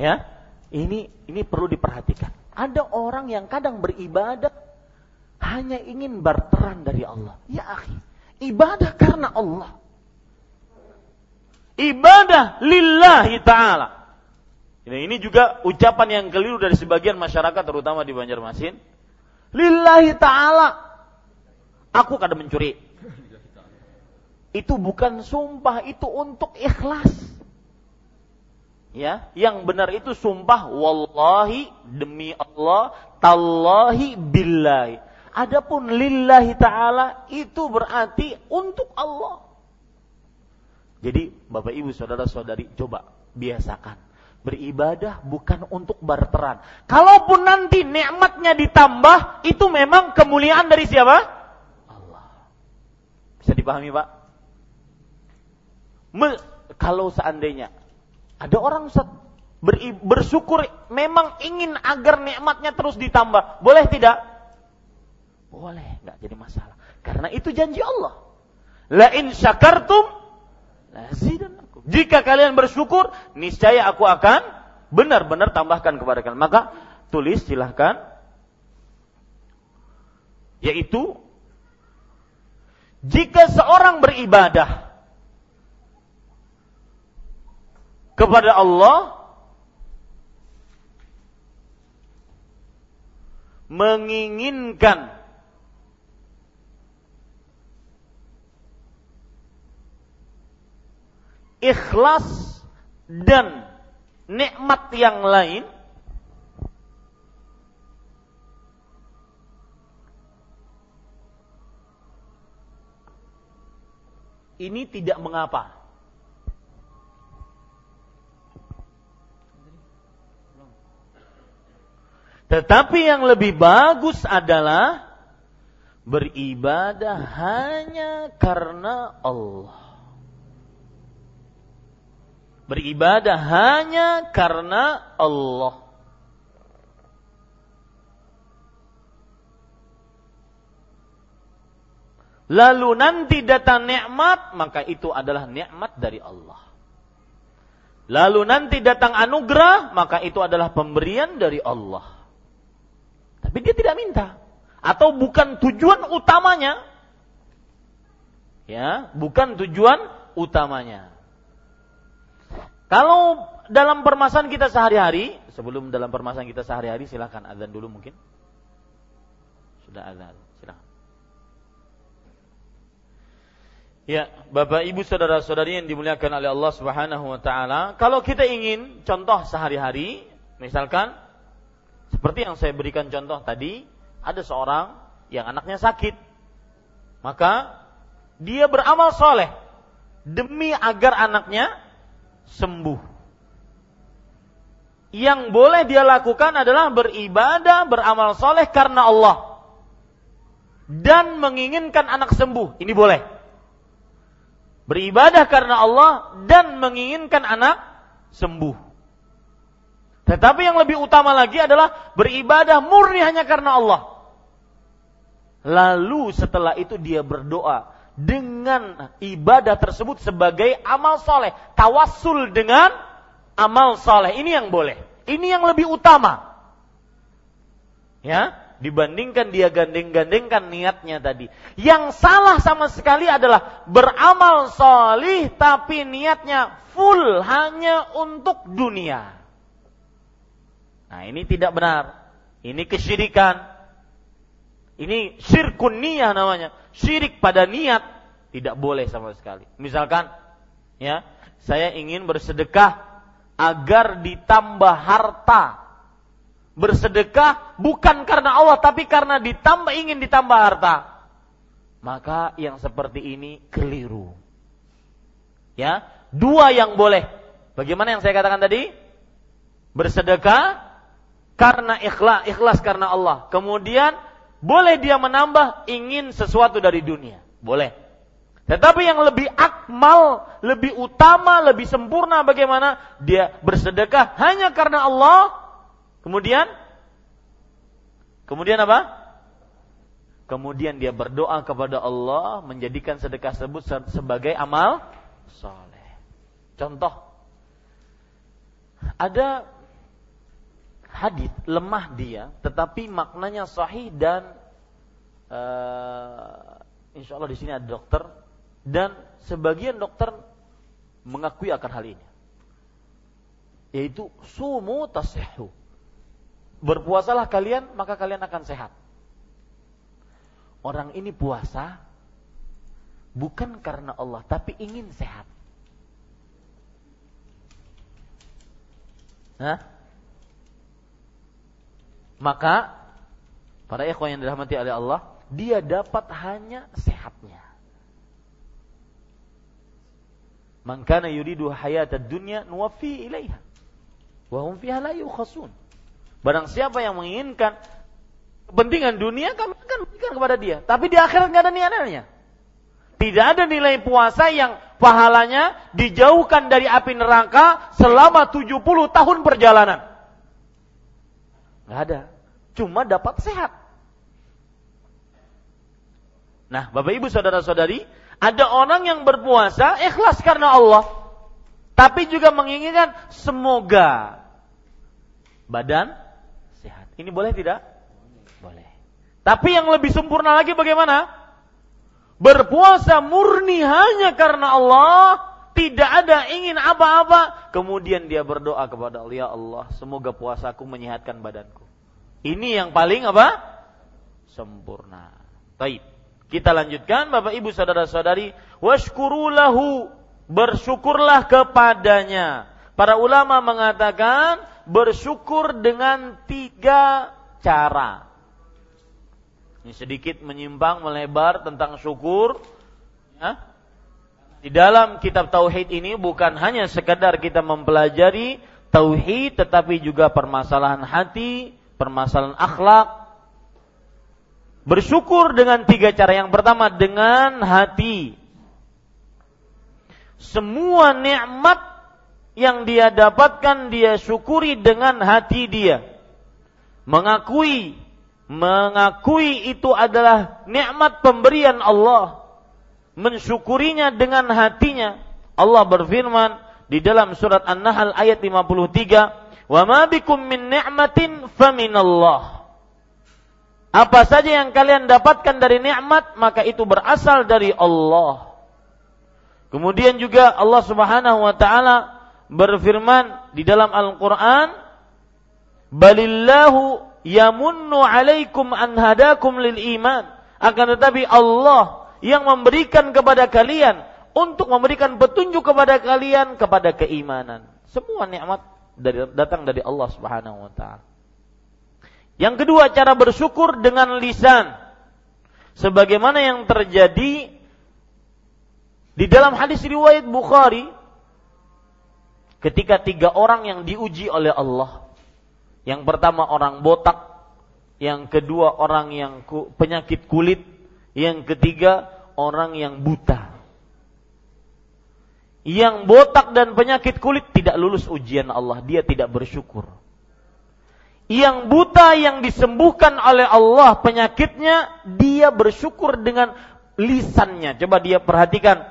Ya, ini ini perlu diperhatikan. Ada orang yang kadang beribadah hanya ingin berteran dari Allah. Ya akhi, ibadah karena Allah ibadah lillahi ta'ala. Ini, ini juga ucapan yang keliru dari sebagian masyarakat terutama di Banjarmasin. Lillahi ta'ala. Aku kada mencuri. Itu bukan sumpah, itu untuk ikhlas. Ya, yang benar itu sumpah wallahi demi Allah, tallahi billahi. Adapun lillahi ta'ala itu berarti untuk Allah. Jadi Bapak Ibu saudara-saudari coba biasakan beribadah bukan untuk barteran. Kalaupun nanti nikmatnya ditambah, itu memang kemuliaan dari siapa? Allah. Bisa dipahami, Pak? Me, kalau seandainya ada orang bersyukur memang ingin agar nikmatnya terus ditambah, boleh tidak? Boleh, nggak jadi masalah. Karena itu janji Allah. La in syakartum lazidannakum. Jika kalian bersyukur, niscaya aku akan benar-benar tambahkan kepada kalian. Maka tulis silahkan. Yaitu jika seorang beribadah kepada Allah menginginkan ikhlas dan nikmat yang lain ini tidak mengapa. Tetapi yang lebih bagus adalah beribadah hanya karena Allah beribadah hanya karena Allah. Lalu nanti datang nikmat, maka itu adalah nikmat dari Allah. Lalu nanti datang anugerah, maka itu adalah pemberian dari Allah. Tapi dia tidak minta. Atau bukan tujuan utamanya. Ya, bukan tujuan utamanya. Kalau dalam permasalahan kita sehari-hari, sebelum dalam permasalahan kita sehari-hari, silahkan azan dulu mungkin. Sudah azan, silahkan. Ya, Bapak Ibu saudara-saudari yang dimuliakan oleh Allah Subhanahu wa taala, kalau kita ingin contoh sehari-hari, misalkan seperti yang saya berikan contoh tadi, ada seorang yang anaknya sakit. Maka dia beramal soleh demi agar anaknya sembuh. yang boleh dia lakukan adalah beribadah, beramal soleh karena Allah. Dan menginginkan anak sembuh. Ini boleh. Beribadah karena Allah dan menginginkan anak sembuh. Tetapi yang lebih utama lagi adalah beribadah murni hanya karena Allah. Lalu setelah itu dia berdoa dengan ibadah tersebut sebagai amal soleh. Tawassul dengan amal soleh. Ini yang boleh. Ini yang lebih utama. Ya, dibandingkan dia gandeng-gandengkan niatnya tadi. Yang salah sama sekali adalah beramal solih tapi niatnya full hanya untuk dunia. Nah ini tidak benar. Ini kesyirikan. Ini syirkun niyah namanya. Syirik pada niat tidak boleh sama sekali. Misalkan, ya, saya ingin bersedekah agar ditambah harta. Bersedekah bukan karena Allah tapi karena ditambah ingin ditambah harta. Maka yang seperti ini keliru. Ya, dua yang boleh. Bagaimana yang saya katakan tadi? Bersedekah karena ikhlas, ikhlas karena Allah. Kemudian boleh dia menambah ingin sesuatu dari dunia. Boleh. Tetapi yang lebih akmal, lebih utama, lebih sempurna bagaimana? Dia bersedekah hanya karena Allah. Kemudian Kemudian apa? Kemudian dia berdoa kepada Allah menjadikan sedekah tersebut sebagai amal soleh. Contoh, ada hadis lemah dia, tetapi maknanya sahih dan uh, insya Allah di sini ada dokter dan sebagian dokter mengakui akan hal ini. Yaitu sumu tasihhu. Berpuasalah kalian, maka kalian akan sehat. Orang ini puasa bukan karena Allah, tapi ingin sehat. Hah? Maka para ikhwan yang dirahmati oleh Allah, dia dapat hanya sehatnya. Man kana yuridu hayatad dunya nuwaffi ilaiha wa hum fiha la yukhasun. Barang siapa yang menginginkan kepentingan dunia kami akan berikan kepada dia, tapi di akhirat nggak ada nilainya. Tidak ada nilai puasa yang pahalanya dijauhkan dari api neraka selama 70 tahun perjalanan. Nggak ada. Cuma dapat sehat. Nah, Bapak Ibu saudara-saudari, ada orang yang berpuasa ikhlas karena Allah. Tapi juga menginginkan semoga badan sehat. Ini boleh tidak? Boleh. Tapi yang lebih sempurna lagi bagaimana? Berpuasa murni hanya karena Allah, tidak ada ingin apa-apa, kemudian dia berdoa kepada Allah, ya Allah, semoga puasaku menyehatkan badanku. Ini yang paling apa? Sempurna. Baik. Kita lanjutkan Bapak Ibu saudara-saudari, washkurulahu bersyukurlah kepadanya. Para ulama mengatakan bersyukur dengan tiga cara. Ini sedikit menyimpang melebar tentang syukur. Ya. Di dalam kitab tauhid ini bukan hanya sekedar kita mempelajari tauhid tetapi juga permasalahan hati, permasalahan akhlak, Bersyukur dengan tiga cara. Yang pertama dengan hati. Semua nikmat yang dia dapatkan dia syukuri dengan hati dia. Mengakui mengakui itu adalah nikmat pemberian Allah. Mensyukurinya dengan hatinya. Allah berfirman di dalam surat An-Nahl ayat 53, "Wa ma bikum min ni'matin faminallah." Apa saja yang kalian dapatkan dari nikmat maka itu berasal dari Allah. Kemudian juga Allah Subhanahu wa taala berfirman di dalam Al-Qur'an, "Balillahu yamunnu 'alaikum an hadakum lil iman." Akan tetapi Allah yang memberikan kepada kalian untuk memberikan petunjuk kepada kalian kepada keimanan. Semua nikmat dari, datang dari Allah Subhanahu wa taala. Yang kedua cara bersyukur dengan lisan. Sebagaimana yang terjadi di dalam hadis riwayat Bukhari ketika tiga orang yang diuji oleh Allah. Yang pertama orang botak, yang kedua orang yang penyakit kulit, yang ketiga orang yang buta. Yang botak dan penyakit kulit tidak lulus ujian Allah, dia tidak bersyukur. Yang buta yang disembuhkan oleh Allah penyakitnya, dia bersyukur dengan lisannya. Coba dia perhatikan.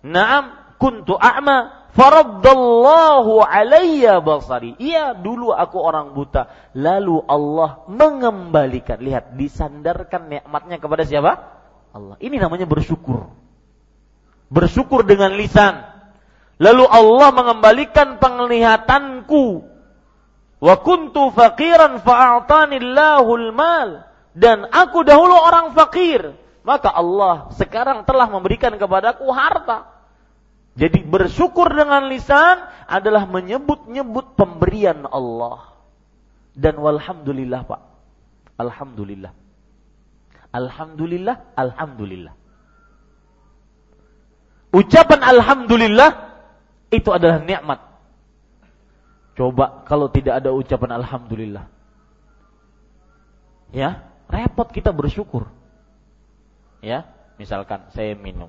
Naam kuntu a'ma faraddallahu alayya basari. Iya, dulu aku orang buta. Lalu Allah mengembalikan. Lihat, disandarkan nikmatnya kepada siapa? Allah. Ini namanya bersyukur. Bersyukur dengan lisan. Lalu Allah mengembalikan penglihatanku. Wa kuntu faqiran fa'atanillahul mal. Dan aku dahulu orang fakir. Maka Allah sekarang telah memberikan kepadaku harta. Jadi bersyukur dengan lisan adalah menyebut-nyebut pemberian Allah. Dan walhamdulillah Pak. Alhamdulillah. Alhamdulillah, Alhamdulillah. Ucapan Alhamdulillah itu adalah nikmat. Coba kalau tidak ada ucapan Alhamdulillah. Ya, repot kita bersyukur. Ya, misalkan saya minum.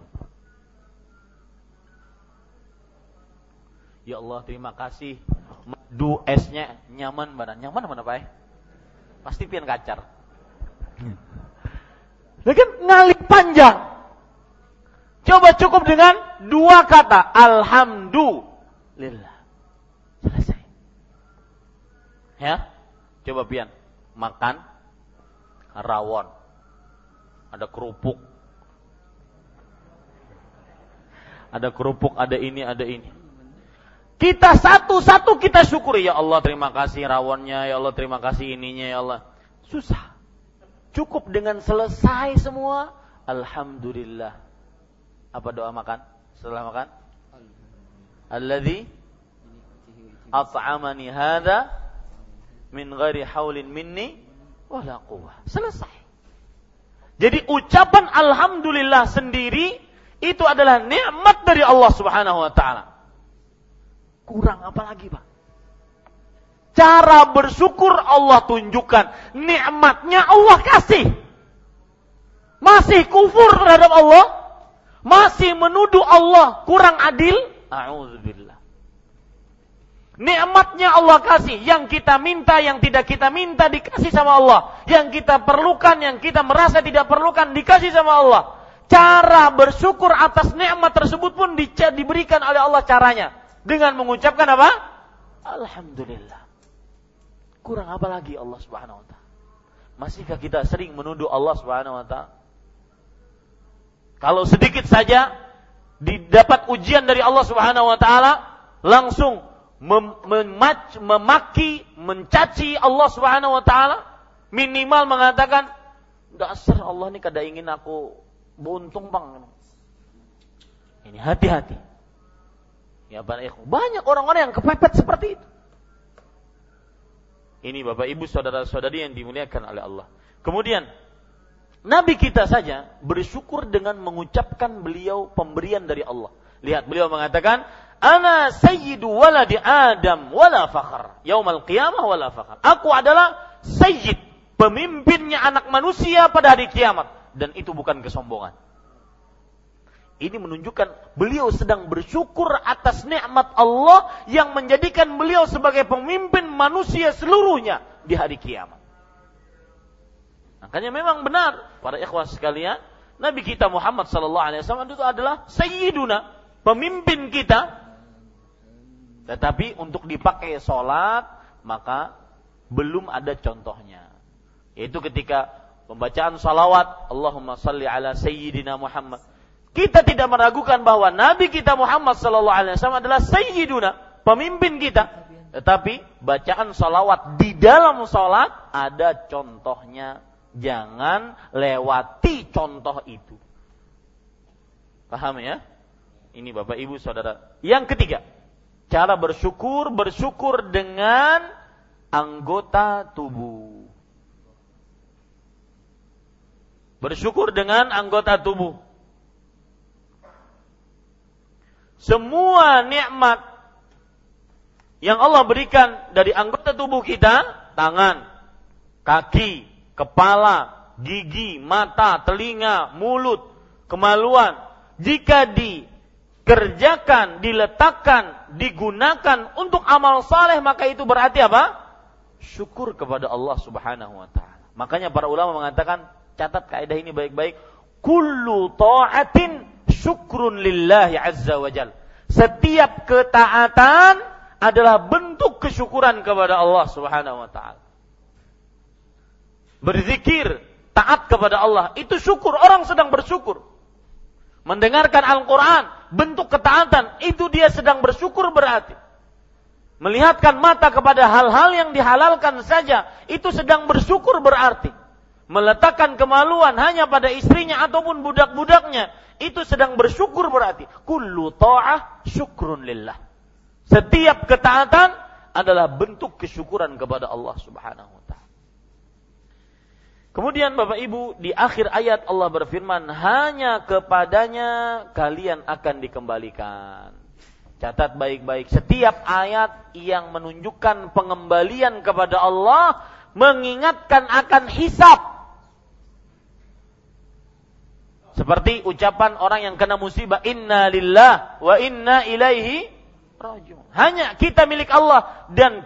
Ya Allah terima kasih. Madu esnya nyaman badan. Nyaman mana Pak ya? Pasti pian kacar. Lagi kan panjang. Coba cukup dengan dua kata. Alhamdulillah. Selesai. Ya? Coba pian. Makan. Rawon. Ada kerupuk. Ada kerupuk, ada ini, ada ini kita satu-satu kita syukuri ya Allah terima kasih rawonnya ya Allah terima kasih ininya ya Allah. Susah. Cukup dengan selesai semua alhamdulillah. Apa doa makan? Setelah makan? Alladzi at'amani hadza min ghairi haulin minni wala quwwah. Selesai. Jadi ucapan alhamdulillah sendiri itu adalah nikmat dari Allah Subhanahu wa taala. Kurang apa lagi Pak? Cara bersyukur Allah tunjukkan. Nikmatnya Allah kasih. Masih kufur terhadap Allah. Masih menuduh Allah kurang adil. A'udzubillah. Nikmatnya Allah kasih. Yang kita minta, yang tidak kita minta dikasih sama Allah. Yang kita perlukan, yang kita merasa tidak perlukan dikasih sama Allah. Cara bersyukur atas nikmat tersebut pun diberikan oleh Allah caranya dengan mengucapkan apa? Alhamdulillah. Kurang apa lagi Allah Subhanahu wa taala? Masihkah kita sering menuduh Allah Subhanahu wa taala? Kalau sedikit saja didapat ujian dari Allah Subhanahu wa taala, langsung mem memaki, mencaci Allah Subhanahu wa taala, minimal mengatakan dasar Allah ini kada ingin aku buntung bang. Ini hati-hati. Ya banyak orang-orang yang kepepet seperti itu. Ini Bapak Ibu saudara-saudari yang dimuliakan oleh Allah. Kemudian Nabi kita saja bersyukur dengan mengucapkan beliau pemberian dari Allah. Lihat beliau mengatakan, "Ana sayyidu waladi Adam wala fakhr, yaumal qiyamah wala fakhr." Aku adalah sayyid, pemimpinnya anak manusia pada hari kiamat dan itu bukan kesombongan. Ini menunjukkan beliau sedang bersyukur atas nikmat Allah yang menjadikan beliau sebagai pemimpin manusia seluruhnya di hari kiamat. Makanya memang benar para ikhwah sekalian, Nabi kita Muhammad sallallahu alaihi wasallam itu adalah sayyiduna, pemimpin kita. Tetapi untuk dipakai sholat maka belum ada contohnya. Yaitu ketika pembacaan salawat Allahumma salli ala sayyidina Muhammad kita tidak meragukan bahwa Nabi kita Muhammad Sallallahu Alaihi Wasallam adalah Sayyiduna, pemimpin kita. Tetapi bacaan salawat di dalam salat ada contohnya. Jangan lewati contoh itu. Paham ya? Ini Bapak Ibu Saudara. Yang ketiga, cara bersyukur bersyukur dengan anggota tubuh. Bersyukur dengan anggota tubuh. Semua nikmat yang Allah berikan dari anggota tubuh kita, tangan, kaki, kepala, gigi, mata, telinga, mulut, kemaluan, jika dikerjakan, diletakkan, digunakan untuk amal saleh maka itu berarti apa? Syukur kepada Allah Subhanahu wa taala. Makanya para ulama mengatakan catat kaidah ini baik-baik. Kullu ta'atin syukrun lillahi azza wa jal. Setiap ketaatan adalah bentuk kesyukuran kepada Allah Subhanahu wa taala. Berzikir, taat kepada Allah, itu syukur. Orang sedang bersyukur. Mendengarkan Al-Quran, bentuk ketaatan, itu dia sedang bersyukur berarti. Melihatkan mata kepada hal-hal yang dihalalkan saja, itu sedang bersyukur berarti. Meletakkan kemaluan hanya pada istrinya ataupun budak-budaknya, itu sedang bersyukur berarti. Kullu ta'ah syukrun lillah. Setiap ketaatan adalah bentuk kesyukuran kepada Allah Subhanahu wa taala. Kemudian Bapak Ibu di akhir ayat Allah berfirman hanya kepadanya kalian akan dikembalikan. Catat baik-baik setiap ayat yang menunjukkan pengembalian kepada Allah mengingatkan akan hisab. Seperti ucapan orang yang kena musibah inna lillah wa inna ilaihi rajiun. Hanya kita milik Allah dan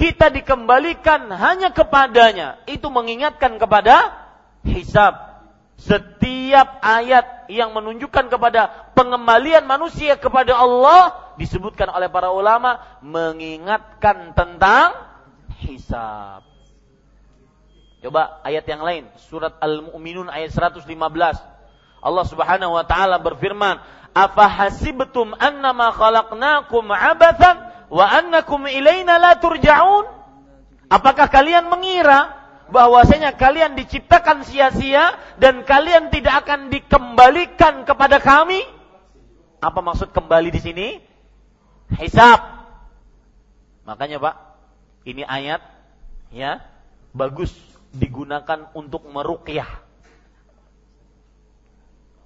kita dikembalikan hanya kepadanya. Itu mengingatkan kepada hisab. Setiap ayat yang menunjukkan kepada pengembalian manusia kepada Allah disebutkan oleh para ulama mengingatkan tentang hisab. Coba ayat yang lain, surat Al-Mu'minun ayat 115. Allah Subhanahu wa taala berfirman, "Afa hasibtum annama khalaqnakum abathan wa annakum ilaina la turja'un? Apakah kalian mengira bahwasanya kalian diciptakan sia-sia dan kalian tidak akan dikembalikan kepada kami? Apa maksud kembali di sini? Hisab. Makanya Pak, ini ayat ya bagus digunakan untuk meruqyah.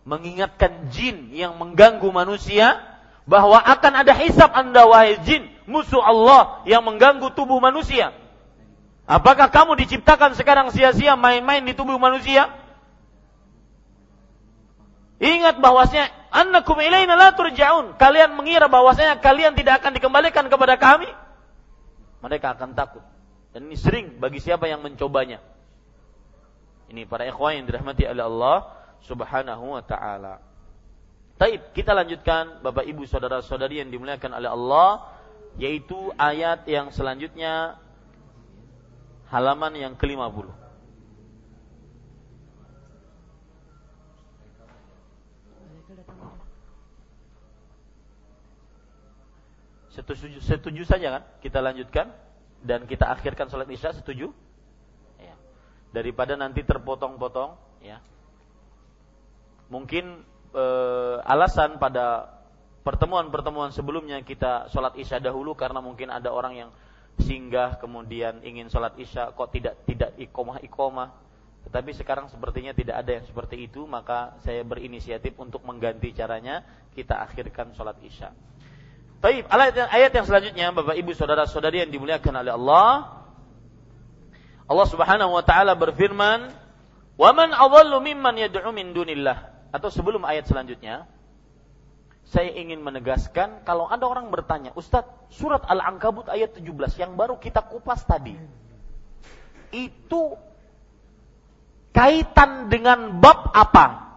Mengingatkan jin yang mengganggu manusia bahwa akan ada hisab Anda wahai jin, musuh Allah yang mengganggu tubuh manusia. Apakah kamu diciptakan sekarang sia-sia main-main di tubuh manusia? Ingat bahwasanya annakum ilaina la turja'un. Kalian mengira bahwasanya kalian tidak akan dikembalikan kepada kami? Mereka akan takut. Dan ini sering bagi siapa yang mencobanya. Ini para ikhwan yang dirahmati oleh Allah Subhanahu wa taala. Taib, kita lanjutkan Bapak Ibu saudara-saudari yang dimuliakan oleh Allah yaitu ayat yang selanjutnya halaman yang ke-50. Setuju, setuju saja kan? Kita lanjutkan dan kita akhirkan sholat isya. Setuju? Daripada nanti terpotong-potong, ya. Mungkin e, alasan pada pertemuan-pertemuan sebelumnya kita sholat isya dahulu karena mungkin ada orang yang singgah kemudian ingin sholat isya kok tidak tidak ikomah ikomah tetapi sekarang sepertinya tidak ada yang seperti itu maka saya berinisiatif untuk mengganti caranya kita akhirkan sholat isya. Taib, ayat, ayat yang selanjutnya Bapak Ibu saudara-saudari yang dimuliakan oleh Allah Allah Subhanahu wa taala berfirman "Wa man adhallu mimman yad'u min dunillah" atau sebelum ayat selanjutnya, saya ingin menegaskan kalau ada orang bertanya, Ustadz, surat Al-Ankabut ayat 17 yang baru kita kupas tadi, itu kaitan dengan bab apa?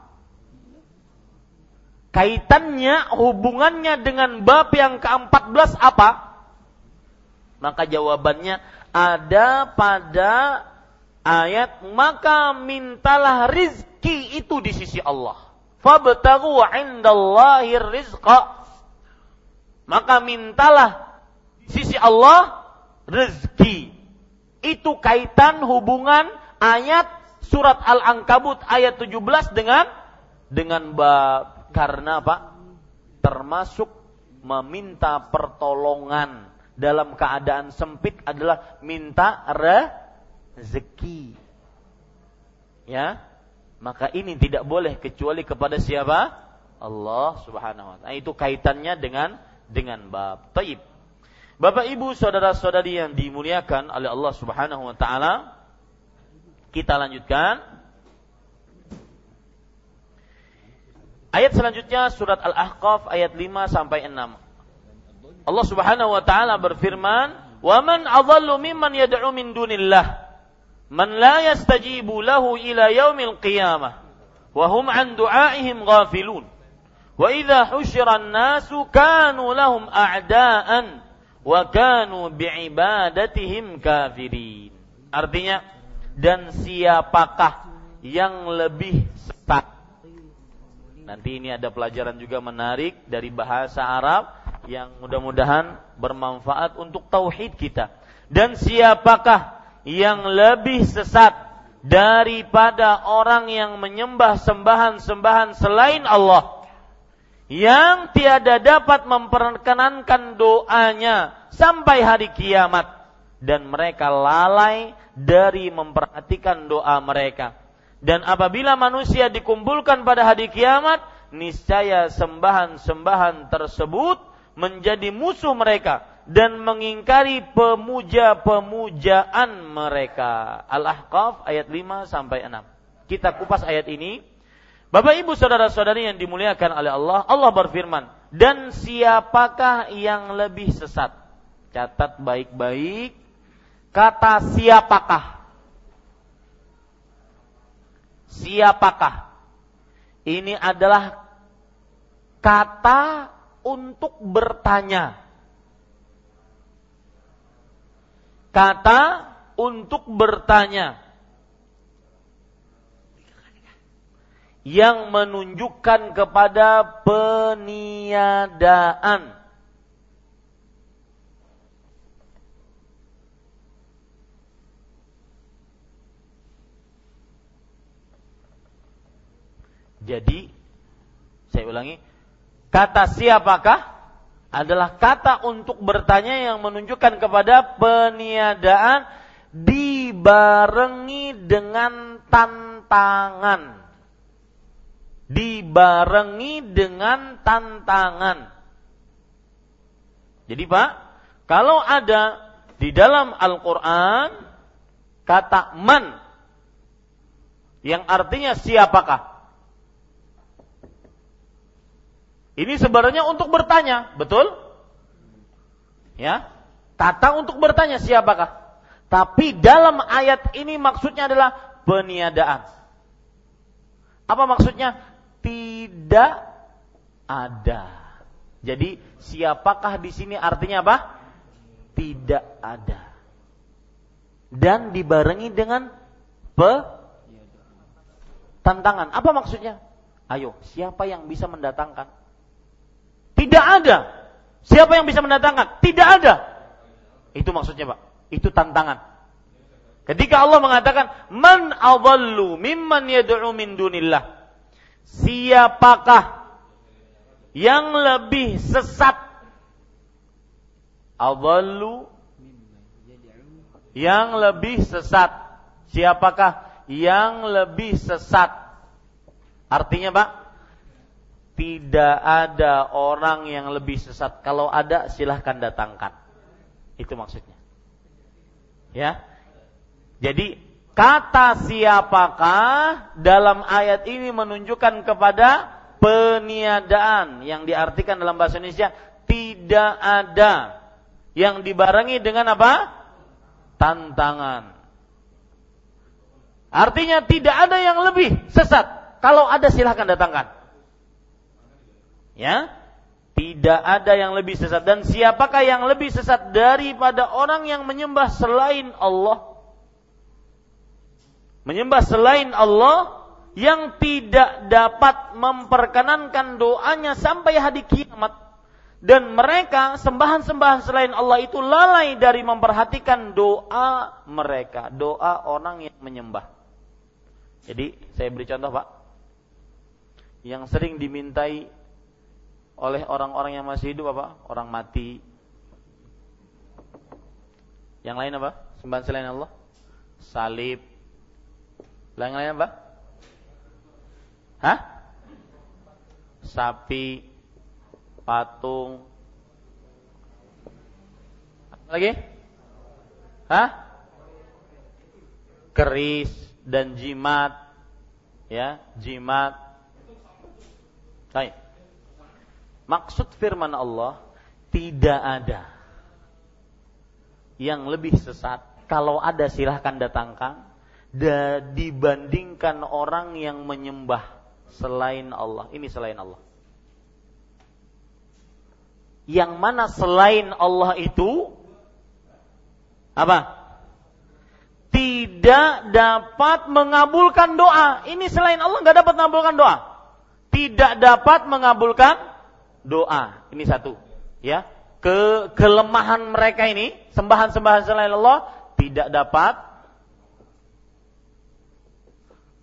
Kaitannya, hubungannya dengan bab yang ke-14 apa? Maka jawabannya ada pada ayat maka mintalah rizki itu di sisi Allah. Fabtaghu 'indallahi rizqa. Maka mintalah sisi Allah rezeki. Itu kaitan hubungan ayat surat Al-Ankabut ayat 17 dengan dengan bab karena apa? Termasuk meminta pertolongan dalam keadaan sempit adalah minta rezeki. Ya, maka ini tidak boleh kecuali kepada siapa? Allah Subhanahu wa taala. Itu kaitannya dengan dengan bab taib. Bapak Ibu saudara-saudari yang dimuliakan oleh Allah Subhanahu wa taala, kita lanjutkan. Ayat selanjutnya surat Al-Ahqaf ayat 5 sampai 6. Allah Subhanahu wa taala berfirman, "Wa man adhallu mimman yad'u min dunillah man la yastajibu lahu ila yaumil qiyamah wa hum an du'aihim ghafilun." Wa idza husyira an-nasu kanu lahum a'da'an wa kanu bi'ibadatihim kafirin. Artinya dan siapakah yang lebih sesat? Nanti ini ada pelajaran juga menarik dari bahasa Arab yang mudah-mudahan bermanfaat untuk tauhid kita. Dan siapakah yang lebih sesat daripada orang yang menyembah sembahan-sembahan selain Allah? yang tiada dapat memperkenankan doanya sampai hari kiamat dan mereka lalai dari memperhatikan doa mereka. Dan apabila manusia dikumpulkan pada hari kiamat, niscaya sembahan-sembahan tersebut menjadi musuh mereka dan mengingkari pemuja-pemujaan mereka. Al-Ahqaf ayat 5 sampai 6. Kita kupas ayat ini Bapak Ibu saudara-saudari yang dimuliakan oleh Allah, Allah berfirman, "Dan siapakah yang lebih sesat?" Catat baik-baik kata siapakah. Siapakah? Ini adalah kata untuk bertanya. Kata untuk bertanya. yang menunjukkan kepada peniadaan. Jadi, saya ulangi, kata siapakah adalah kata untuk bertanya yang menunjukkan kepada peniadaan dibarengi dengan tantangan dibarengi dengan tantangan. Jadi Pak, kalau ada di dalam Al-Quran kata man yang artinya siapakah? Ini sebenarnya untuk bertanya, betul? Ya, kata untuk bertanya siapakah? Tapi dalam ayat ini maksudnya adalah peniadaan. Apa maksudnya? tidak ada. Jadi siapakah di sini artinya apa? Tidak ada. Dan dibarengi dengan pe tantangan. Apa maksudnya? Ayo, siapa yang bisa mendatangkan? Tidak ada. Siapa yang bisa mendatangkan? Tidak ada. Itu maksudnya, Pak. Itu tantangan. Ketika Allah mengatakan, "Man adallu mimman yad'u min dunillah." siapakah yang lebih sesat Adallu yang lebih sesat siapakah yang lebih sesat artinya Pak tidak ada orang yang lebih sesat kalau ada silahkan datangkan itu maksudnya ya jadi Kata siapakah dalam ayat ini menunjukkan kepada peniadaan yang diartikan dalam bahasa Indonesia tidak ada yang dibarengi dengan apa? Tantangan. Artinya tidak ada yang lebih sesat. Kalau ada silahkan datangkan. Ya, tidak ada yang lebih sesat. Dan siapakah yang lebih sesat daripada orang yang menyembah selain Allah? menyembah selain Allah yang tidak dapat memperkenankan doanya sampai hari kiamat. Dan mereka sembahan-sembahan selain Allah itu lalai dari memperhatikan doa mereka, doa orang yang menyembah. Jadi saya beri contoh Pak, yang sering dimintai oleh orang-orang yang masih hidup apa? Orang mati. Yang lain apa? Sembahan selain Allah? Salib, lain-lain apa? Hah? Sapi, patung, Lagi? Hah? Keris dan jimat. Ya, jimat. Baik. Maksud firman Allah tidak ada yang lebih sesat. Kalau ada silahkan datangkan. Dan dibandingkan orang yang menyembah selain Allah. Ini selain Allah. Yang mana selain Allah itu apa? Tidak dapat mengabulkan doa. Ini selain Allah nggak dapat mengabulkan doa. Tidak dapat mengabulkan doa. Ini satu, ya. Ke kelemahan mereka ini, sembahan-sembahan selain Allah tidak dapat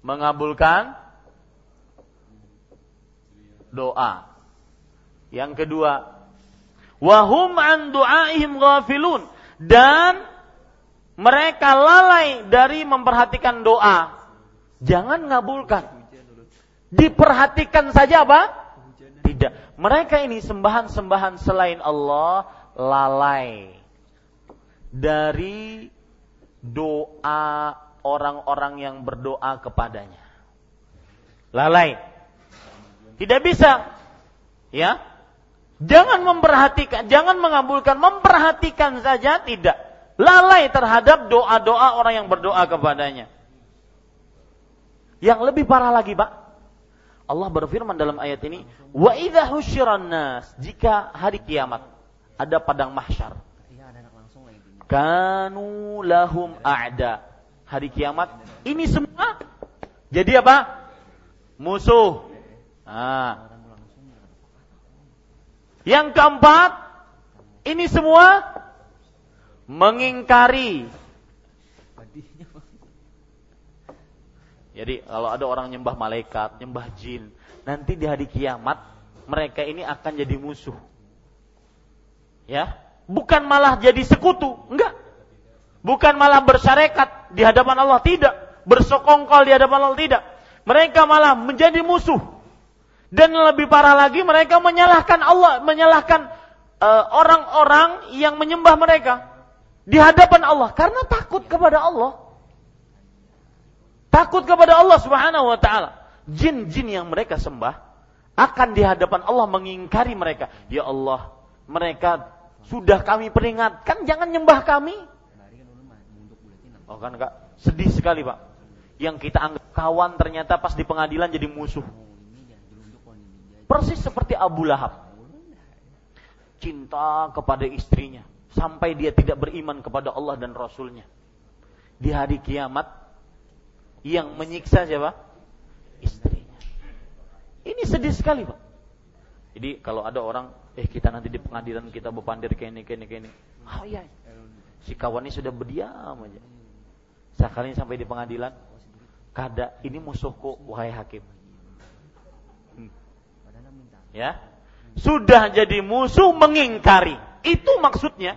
mengabulkan doa. Yang kedua, wahum an du'aihim ghafilun dan mereka lalai dari memperhatikan doa. Jangan ngabulkan. Diperhatikan saja apa? Tidak. Mereka ini sembahan-sembahan selain Allah lalai dari doa orang-orang yang berdoa kepadanya. Lalai. Tidak bisa. Ya, Jangan memperhatikan, jangan mengabulkan, memperhatikan saja tidak. Lalai terhadap doa-doa orang yang berdoa kepadanya. Yang lebih parah lagi, Pak. Allah berfirman dalam ayat ini, "Wa idza husyiran nas" jika hari kiamat ada padang mahsyar. Kanu lahum a'da. Hari kiamat ini semua jadi apa? Musuh. Ah, yang keempat, ini semua mengingkari. Jadi kalau ada orang nyembah malaikat, nyembah jin, nanti di hari kiamat mereka ini akan jadi musuh. Ya, bukan malah jadi sekutu, enggak. Bukan malah bersyarekat di hadapan Allah, tidak. Bersokongkol di hadapan Allah, tidak. Mereka malah menjadi musuh dan lebih parah lagi mereka menyalahkan Allah, menyalahkan eh, orang-orang uh, yang menyembah mereka di hadapan Allah karena takut kepada Allah. Takut kepada Allah Subhanahu wa taala. Jin-jin yang mereka sembah akan di hadapan Allah mengingkari mereka. Ya Allah, mereka sudah kami peringatkan jangan nyembah kami. Oh kan Kak, sedih sekali Pak. Yang kita anggap kawan ternyata pas di pengadilan jadi musuh. Persis seperti Abu Lahab. Cinta kepada istrinya. Sampai dia tidak beriman kepada Allah dan Rasulnya. Di hari kiamat. Yang menyiksa siapa? Istrinya. Ini sedih sekali Pak. Jadi kalau ada orang, eh kita nanti di pengadilan kita berpandir kayak ini, kayak ini, kayak ini. Oh iya. Si kawan ini sudah berdiam aja. Sekali sampai di pengadilan, kada ini musuhku wahai hakim ya sudah jadi musuh mengingkari. Itu maksudnya.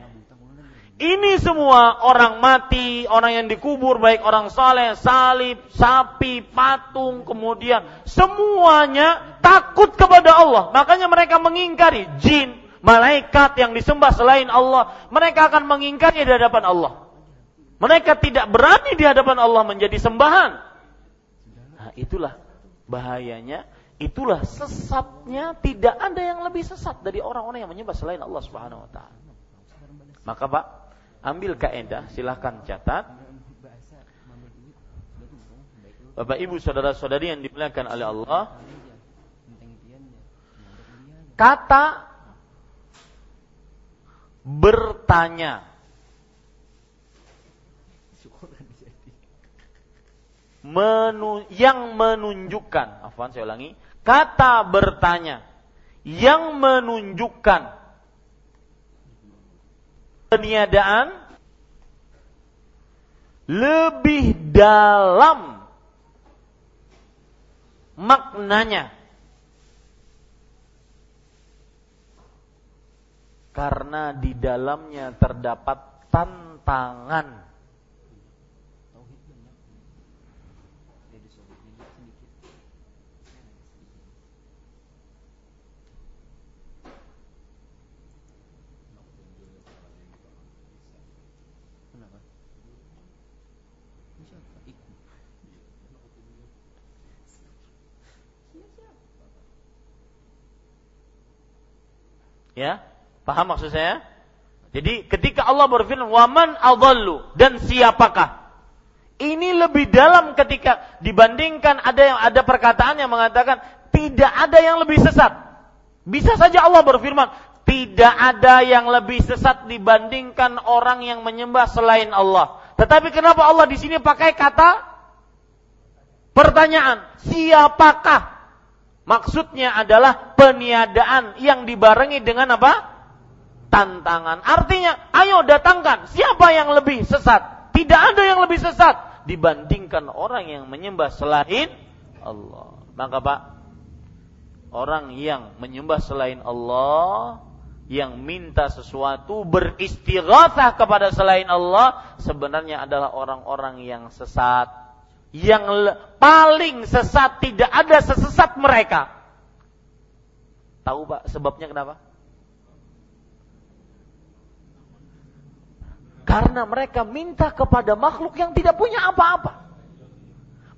Ini semua orang mati, orang yang dikubur, baik orang saleh, salib, sapi, patung, kemudian semuanya takut kepada Allah. Makanya mereka mengingkari jin, malaikat yang disembah selain Allah. Mereka akan mengingkari di hadapan Allah. Mereka tidak berani di hadapan Allah menjadi sembahan. Nah, itulah bahayanya Itulah sesatnya tidak ada yang lebih sesat dari orang-orang yang menyembah selain Allah Subhanahu wa taala. Maka Pak, ambil kaidah, silahkan catat. Bapak Ibu saudara-saudari yang dimuliakan oleh Allah, kata bertanya. Menu, yang menunjukkan, afwan saya ulangi, kata bertanya. Yang menunjukkan peniadaan lebih dalam maknanya. Karena di dalamnya terdapat tantangan Ya, paham maksud saya? Jadi ketika Allah berfirman, "Waman adallu" dan siapakah? Ini lebih dalam ketika dibandingkan ada yang ada perkataan yang mengatakan tidak ada yang lebih sesat. Bisa saja Allah berfirman, tidak ada yang lebih sesat dibandingkan orang yang menyembah selain Allah. Tetapi kenapa Allah di sini pakai kata pertanyaan, siapakah? Maksudnya adalah peniadaan yang dibarengi dengan apa? Tantangan. Artinya, ayo datangkan siapa yang lebih sesat. Tidak ada yang lebih sesat dibandingkan orang yang menyembah selain Allah. Maka Pak, orang yang menyembah selain Allah yang minta sesuatu beristighatsah kepada selain Allah sebenarnya adalah orang-orang yang sesat. Yang paling sesat tidak ada sesesat mereka. Tahu Pak sebabnya kenapa? Karena mereka minta kepada makhluk yang tidak punya apa-apa.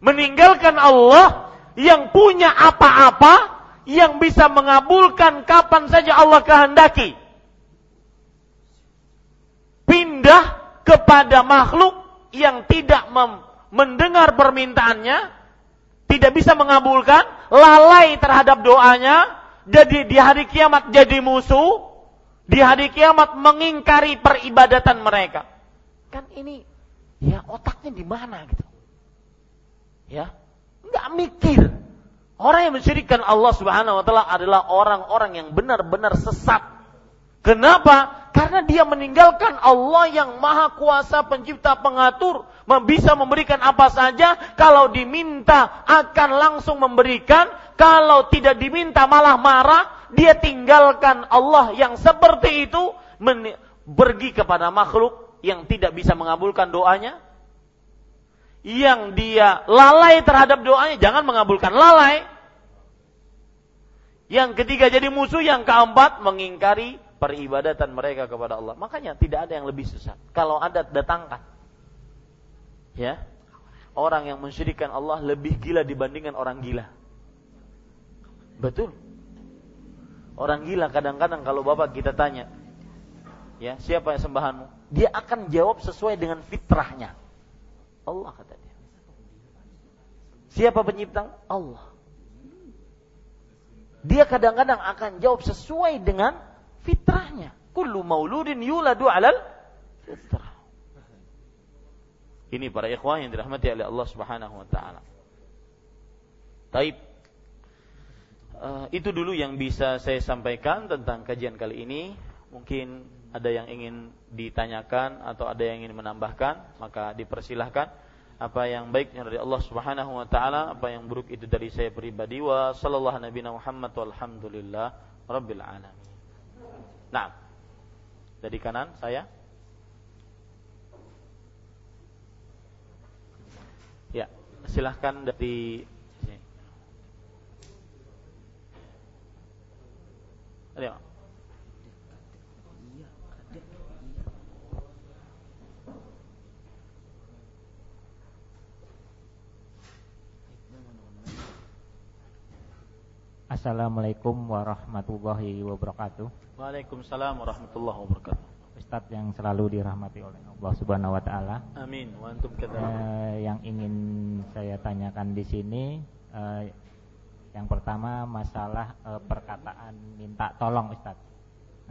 Meninggalkan Allah yang punya apa-apa yang bisa mengabulkan kapan saja Allah kehendaki. Pindah kepada makhluk yang tidak mendengar permintaannya, tidak bisa mengabulkan, lalai terhadap doanya, jadi di hari kiamat jadi musuh, di hari kiamat mengingkari peribadatan mereka. Kan ini ya otaknya di mana gitu. Ya, nggak mikir Orang yang mensyirikkan Allah Subhanahu wa taala adalah orang-orang yang benar-benar sesat. Kenapa? Karena dia meninggalkan Allah yang maha kuasa pencipta pengatur. Bisa memberikan apa saja. Kalau diminta akan langsung memberikan. Kalau tidak diminta malah marah. Dia tinggalkan Allah yang seperti itu. Pergi kepada makhluk yang tidak bisa mengabulkan doanya. Yang dia lalai terhadap doanya. Jangan mengabulkan lalai yang ketiga jadi musuh, yang keempat mengingkari peribadatan mereka kepada Allah. Makanya tidak ada yang lebih sesat. Kalau ada datangkan. Ya. Orang yang mensyirikan Allah lebih gila dibandingkan orang gila. Betul. Orang gila kadang-kadang kalau Bapak kita tanya, ya, siapa yang sembahanmu? Dia akan jawab sesuai dengan fitrahnya. Allah kata dia. Siapa pencipta? Allah dia kadang-kadang akan jawab sesuai dengan fitrahnya. Kullu mauludin yuladu alal fitrah. Ini para ikhwan yang dirahmati oleh Allah Subhanahu wa taala. Taib. Uh, itu dulu yang bisa saya sampaikan tentang kajian kali ini. Mungkin ada yang ingin ditanyakan atau ada yang ingin menambahkan, maka dipersilahkan apa yang baiknya dari Allah Subhanahu wa taala, apa yang buruk itu dari saya pribadi wa sallallahu nabi Muhammad walhamdulillah rabbil alamin. Nah, dari kanan saya. Ya, silahkan dari sini. Ada Assalamualaikum warahmatullahi wabarakatuh. Waalaikumsalam warahmatullahi wabarakatuh. Ustadz yang selalu dirahmati oleh Allah Subhanahu wa taala. Amin. Wa antum eh, yang ingin saya tanyakan di sini eh, yang pertama masalah eh, perkataan minta tolong Ustadz.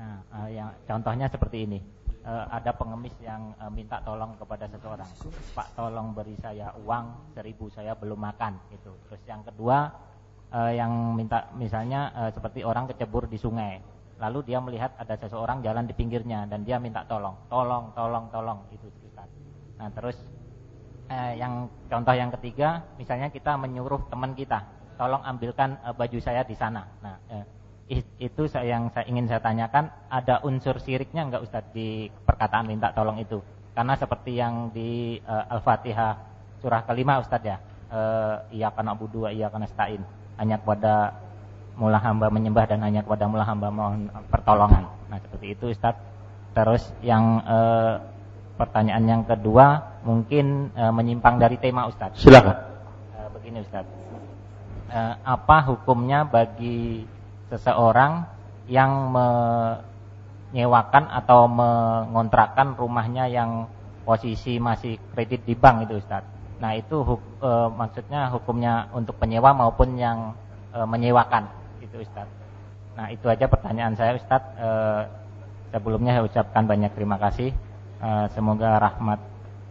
Nah, eh, yang contohnya seperti ini. Eh, ada pengemis yang eh, minta tolong kepada seseorang. Pak, tolong beri saya uang seribu saya belum makan gitu. Terus yang kedua uh, yang minta misalnya uh, seperti orang kecebur di sungai. Lalu dia melihat ada seseorang jalan di pinggirnya dan dia minta tolong tolong tolong tolong itu Ustaz nah terus uh, yang contoh yang ketiga misalnya kita menyuruh teman kita tolong ambilkan uh, baju saya di sana. Nah uh, itu saya yang saya ingin saya tanyakan ada unsur siriknya enggak Ustaz di perkataan minta tolong itu? Karena seperti yang di uh, Al-Fatihah surah kelima Ustaz ya iya karena budu iya karena stain hanya kepada mula hamba menyembah dan hanya kepada mula hamba mohon pertolongan. Nah seperti itu Ustaz. Terus yang e, pertanyaan yang kedua mungkin e, menyimpang dari tema Ustaz. Silakan. E, begini Ustaz. E, apa hukumnya bagi seseorang yang menyewakan atau mengontrakkan rumahnya yang posisi masih kredit di bank itu Ustaz. Nah, itu huk, e, maksudnya hukumnya untuk penyewa maupun yang e, menyewakan itu Ustaz. Nah, itu aja pertanyaan saya Ustaz. E, sebelumnya saya ucapkan banyak terima kasih. E, semoga rahmat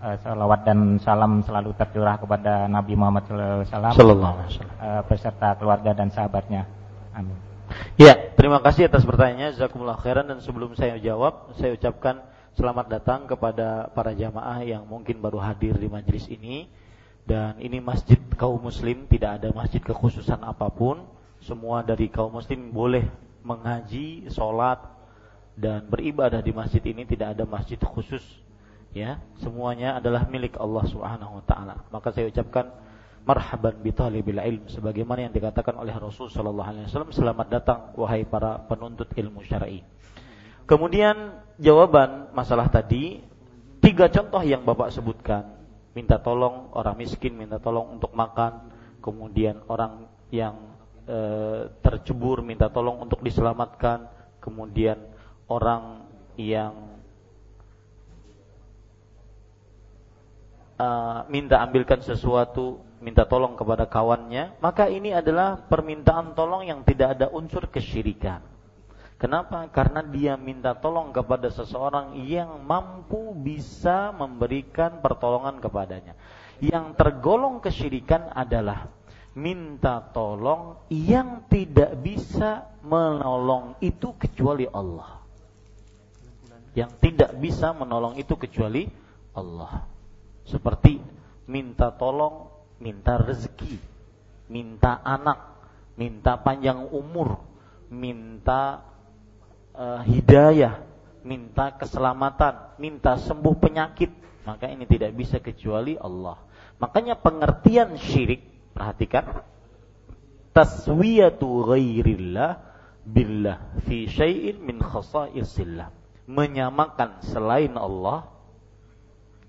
e, salawat dan salam selalu tercurah kepada Nabi Muhammad SAW e, beserta keluarga dan sahabatnya. Amin. Ya, terima kasih atas pertanyaannya. Jazakumullah khairan dan sebelum saya jawab, saya ucapkan selamat datang kepada para jamaah yang mungkin baru hadir di majelis ini dan ini masjid kaum muslim tidak ada masjid kekhususan apa pun. Semua dari kaum muslim boleh mengaji, sholat dan beribadah di masjid ini. Tidak ada masjid khusus ya. Semuanya adalah milik Allah Subhanahu wa taala. Maka saya ucapkan marhaban bi talibil ilm. Sebagaimana yang dikatakan oleh Rasul sallallahu alaihi wasallam selamat datang wahai para penuntut ilmu syar'i. Kemudian jawaban masalah tadi tiga contoh yang Bapak sebutkan minta tolong orang miskin minta tolong untuk makan kemudian orang yang e, tercebur minta tolong untuk diselamatkan kemudian orang yang e, minta ambilkan sesuatu minta tolong kepada kawannya maka ini adalah permintaan tolong yang tidak ada unsur kesyirikan Kenapa? Karena dia minta tolong kepada seseorang yang mampu bisa memberikan pertolongan kepadanya. Yang tergolong kesyirikan adalah minta tolong yang tidak bisa menolong itu kecuali Allah. Yang tidak bisa menolong itu kecuali Allah. Seperti minta tolong, minta rezeki, minta anak, minta panjang umur, minta uh, hidayah, minta keselamatan, minta sembuh penyakit, maka ini tidak bisa kecuali Allah. Makanya pengertian syirik, perhatikan, taswiyatu ghairillah billah fi syai'in min khasaisillah. Menyamakan selain Allah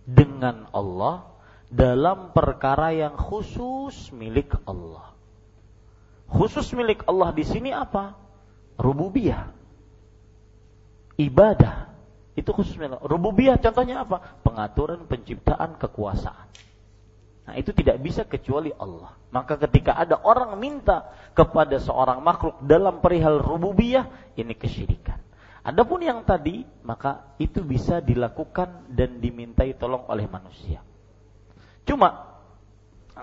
dengan Allah dalam perkara yang khusus milik Allah. Khusus milik Allah di sini apa? Rububiyah ibadah. Itu khusus rububiyah contohnya apa? Pengaturan, penciptaan, kekuasaan. Nah, itu tidak bisa kecuali Allah. Maka ketika ada orang minta kepada seorang makhluk dalam perihal rububiyah, ini kesyirikan. Adapun yang tadi, maka itu bisa dilakukan dan dimintai tolong oleh manusia. Cuma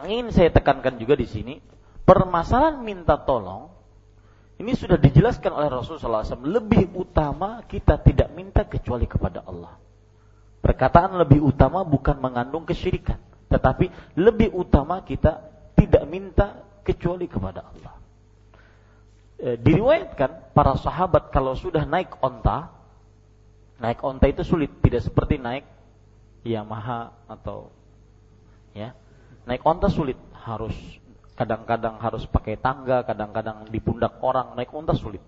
ingin saya tekankan juga di sini, permasalahan minta tolong ini sudah dijelaskan oleh Rasulullah SAW. Lebih utama kita tidak minta kecuali kepada Allah. Perkataan lebih utama bukan mengandung kesyirikan. Tetapi lebih utama kita tidak minta kecuali kepada Allah. E, diriwayatkan para sahabat kalau sudah naik onta, naik onta itu sulit, tidak seperti naik Yamaha atau ya. Naik onta sulit, harus Kadang-kadang harus pakai tangga, kadang-kadang di pundak orang naik unta sulit.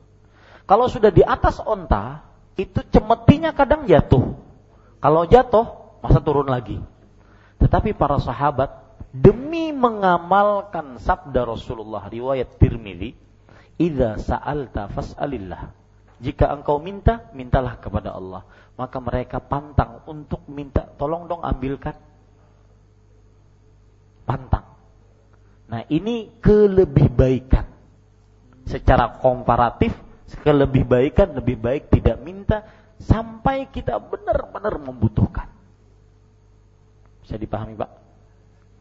Kalau sudah di atas onta, itu cemetinya kadang jatuh. Kalau jatuh, masa turun lagi. Tetapi para sahabat demi mengamalkan sabda Rasulullah riwayat Tirmidzi, "Idza sa'alta fas'alillah." Jika engkau minta, mintalah kepada Allah. Maka mereka pantang untuk minta, tolong dong ambilkan. Pantang. Nah, ini kelebihbaikan. Secara komparatif, kelebihbaikan lebih baik tidak minta sampai kita benar-benar membutuhkan. Bisa dipahami, Pak?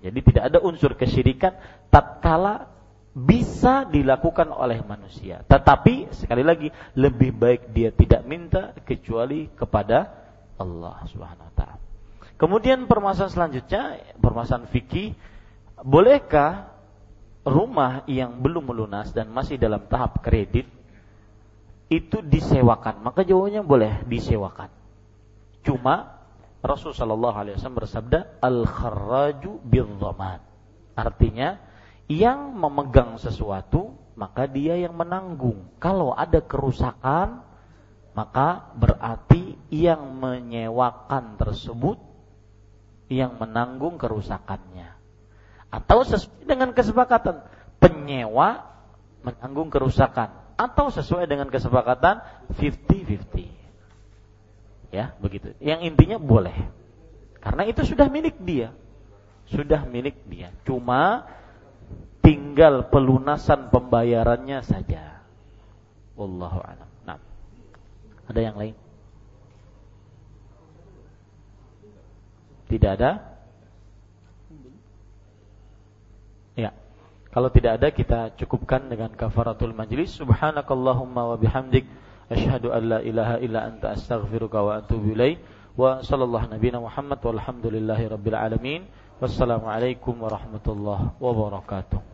Jadi tidak ada unsur kesyirikan tatkala bisa dilakukan oleh manusia. Tetapi sekali lagi lebih baik dia tidak minta kecuali kepada Allah Subhanahu wa taala. Kemudian permasalahan selanjutnya, permasalahan fikih, bolehkah rumah yang belum melunas dan masih dalam tahap kredit itu disewakan, maka jawabannya boleh disewakan. Cuma Rasul Shallallahu Alaihi Wasallam bersabda al kharaju bil Artinya yang memegang sesuatu maka dia yang menanggung. Kalau ada kerusakan maka berarti yang menyewakan tersebut yang menanggung kerusakannya atau sesuai dengan kesepakatan penyewa menanggung kerusakan atau sesuai dengan kesepakatan 50-50. Ya, begitu. Yang intinya boleh. Karena itu sudah milik dia. Sudah milik dia. Cuma tinggal pelunasan pembayarannya saja. Wallahu a'lam. Nah. Ada yang lain? Tidak ada? Kalau tidak ada kita cukupkan dengan kafaratul majlis. Subhanakallahumma wa bihamdik asyhadu an la ilaha illa anta astaghfiruka wa atubu ilaik. Wa sallallahu nabiyana Muhammad walhamdulillahi rabbil alamin. Wassalamualaikum warahmatullahi wabarakatuh.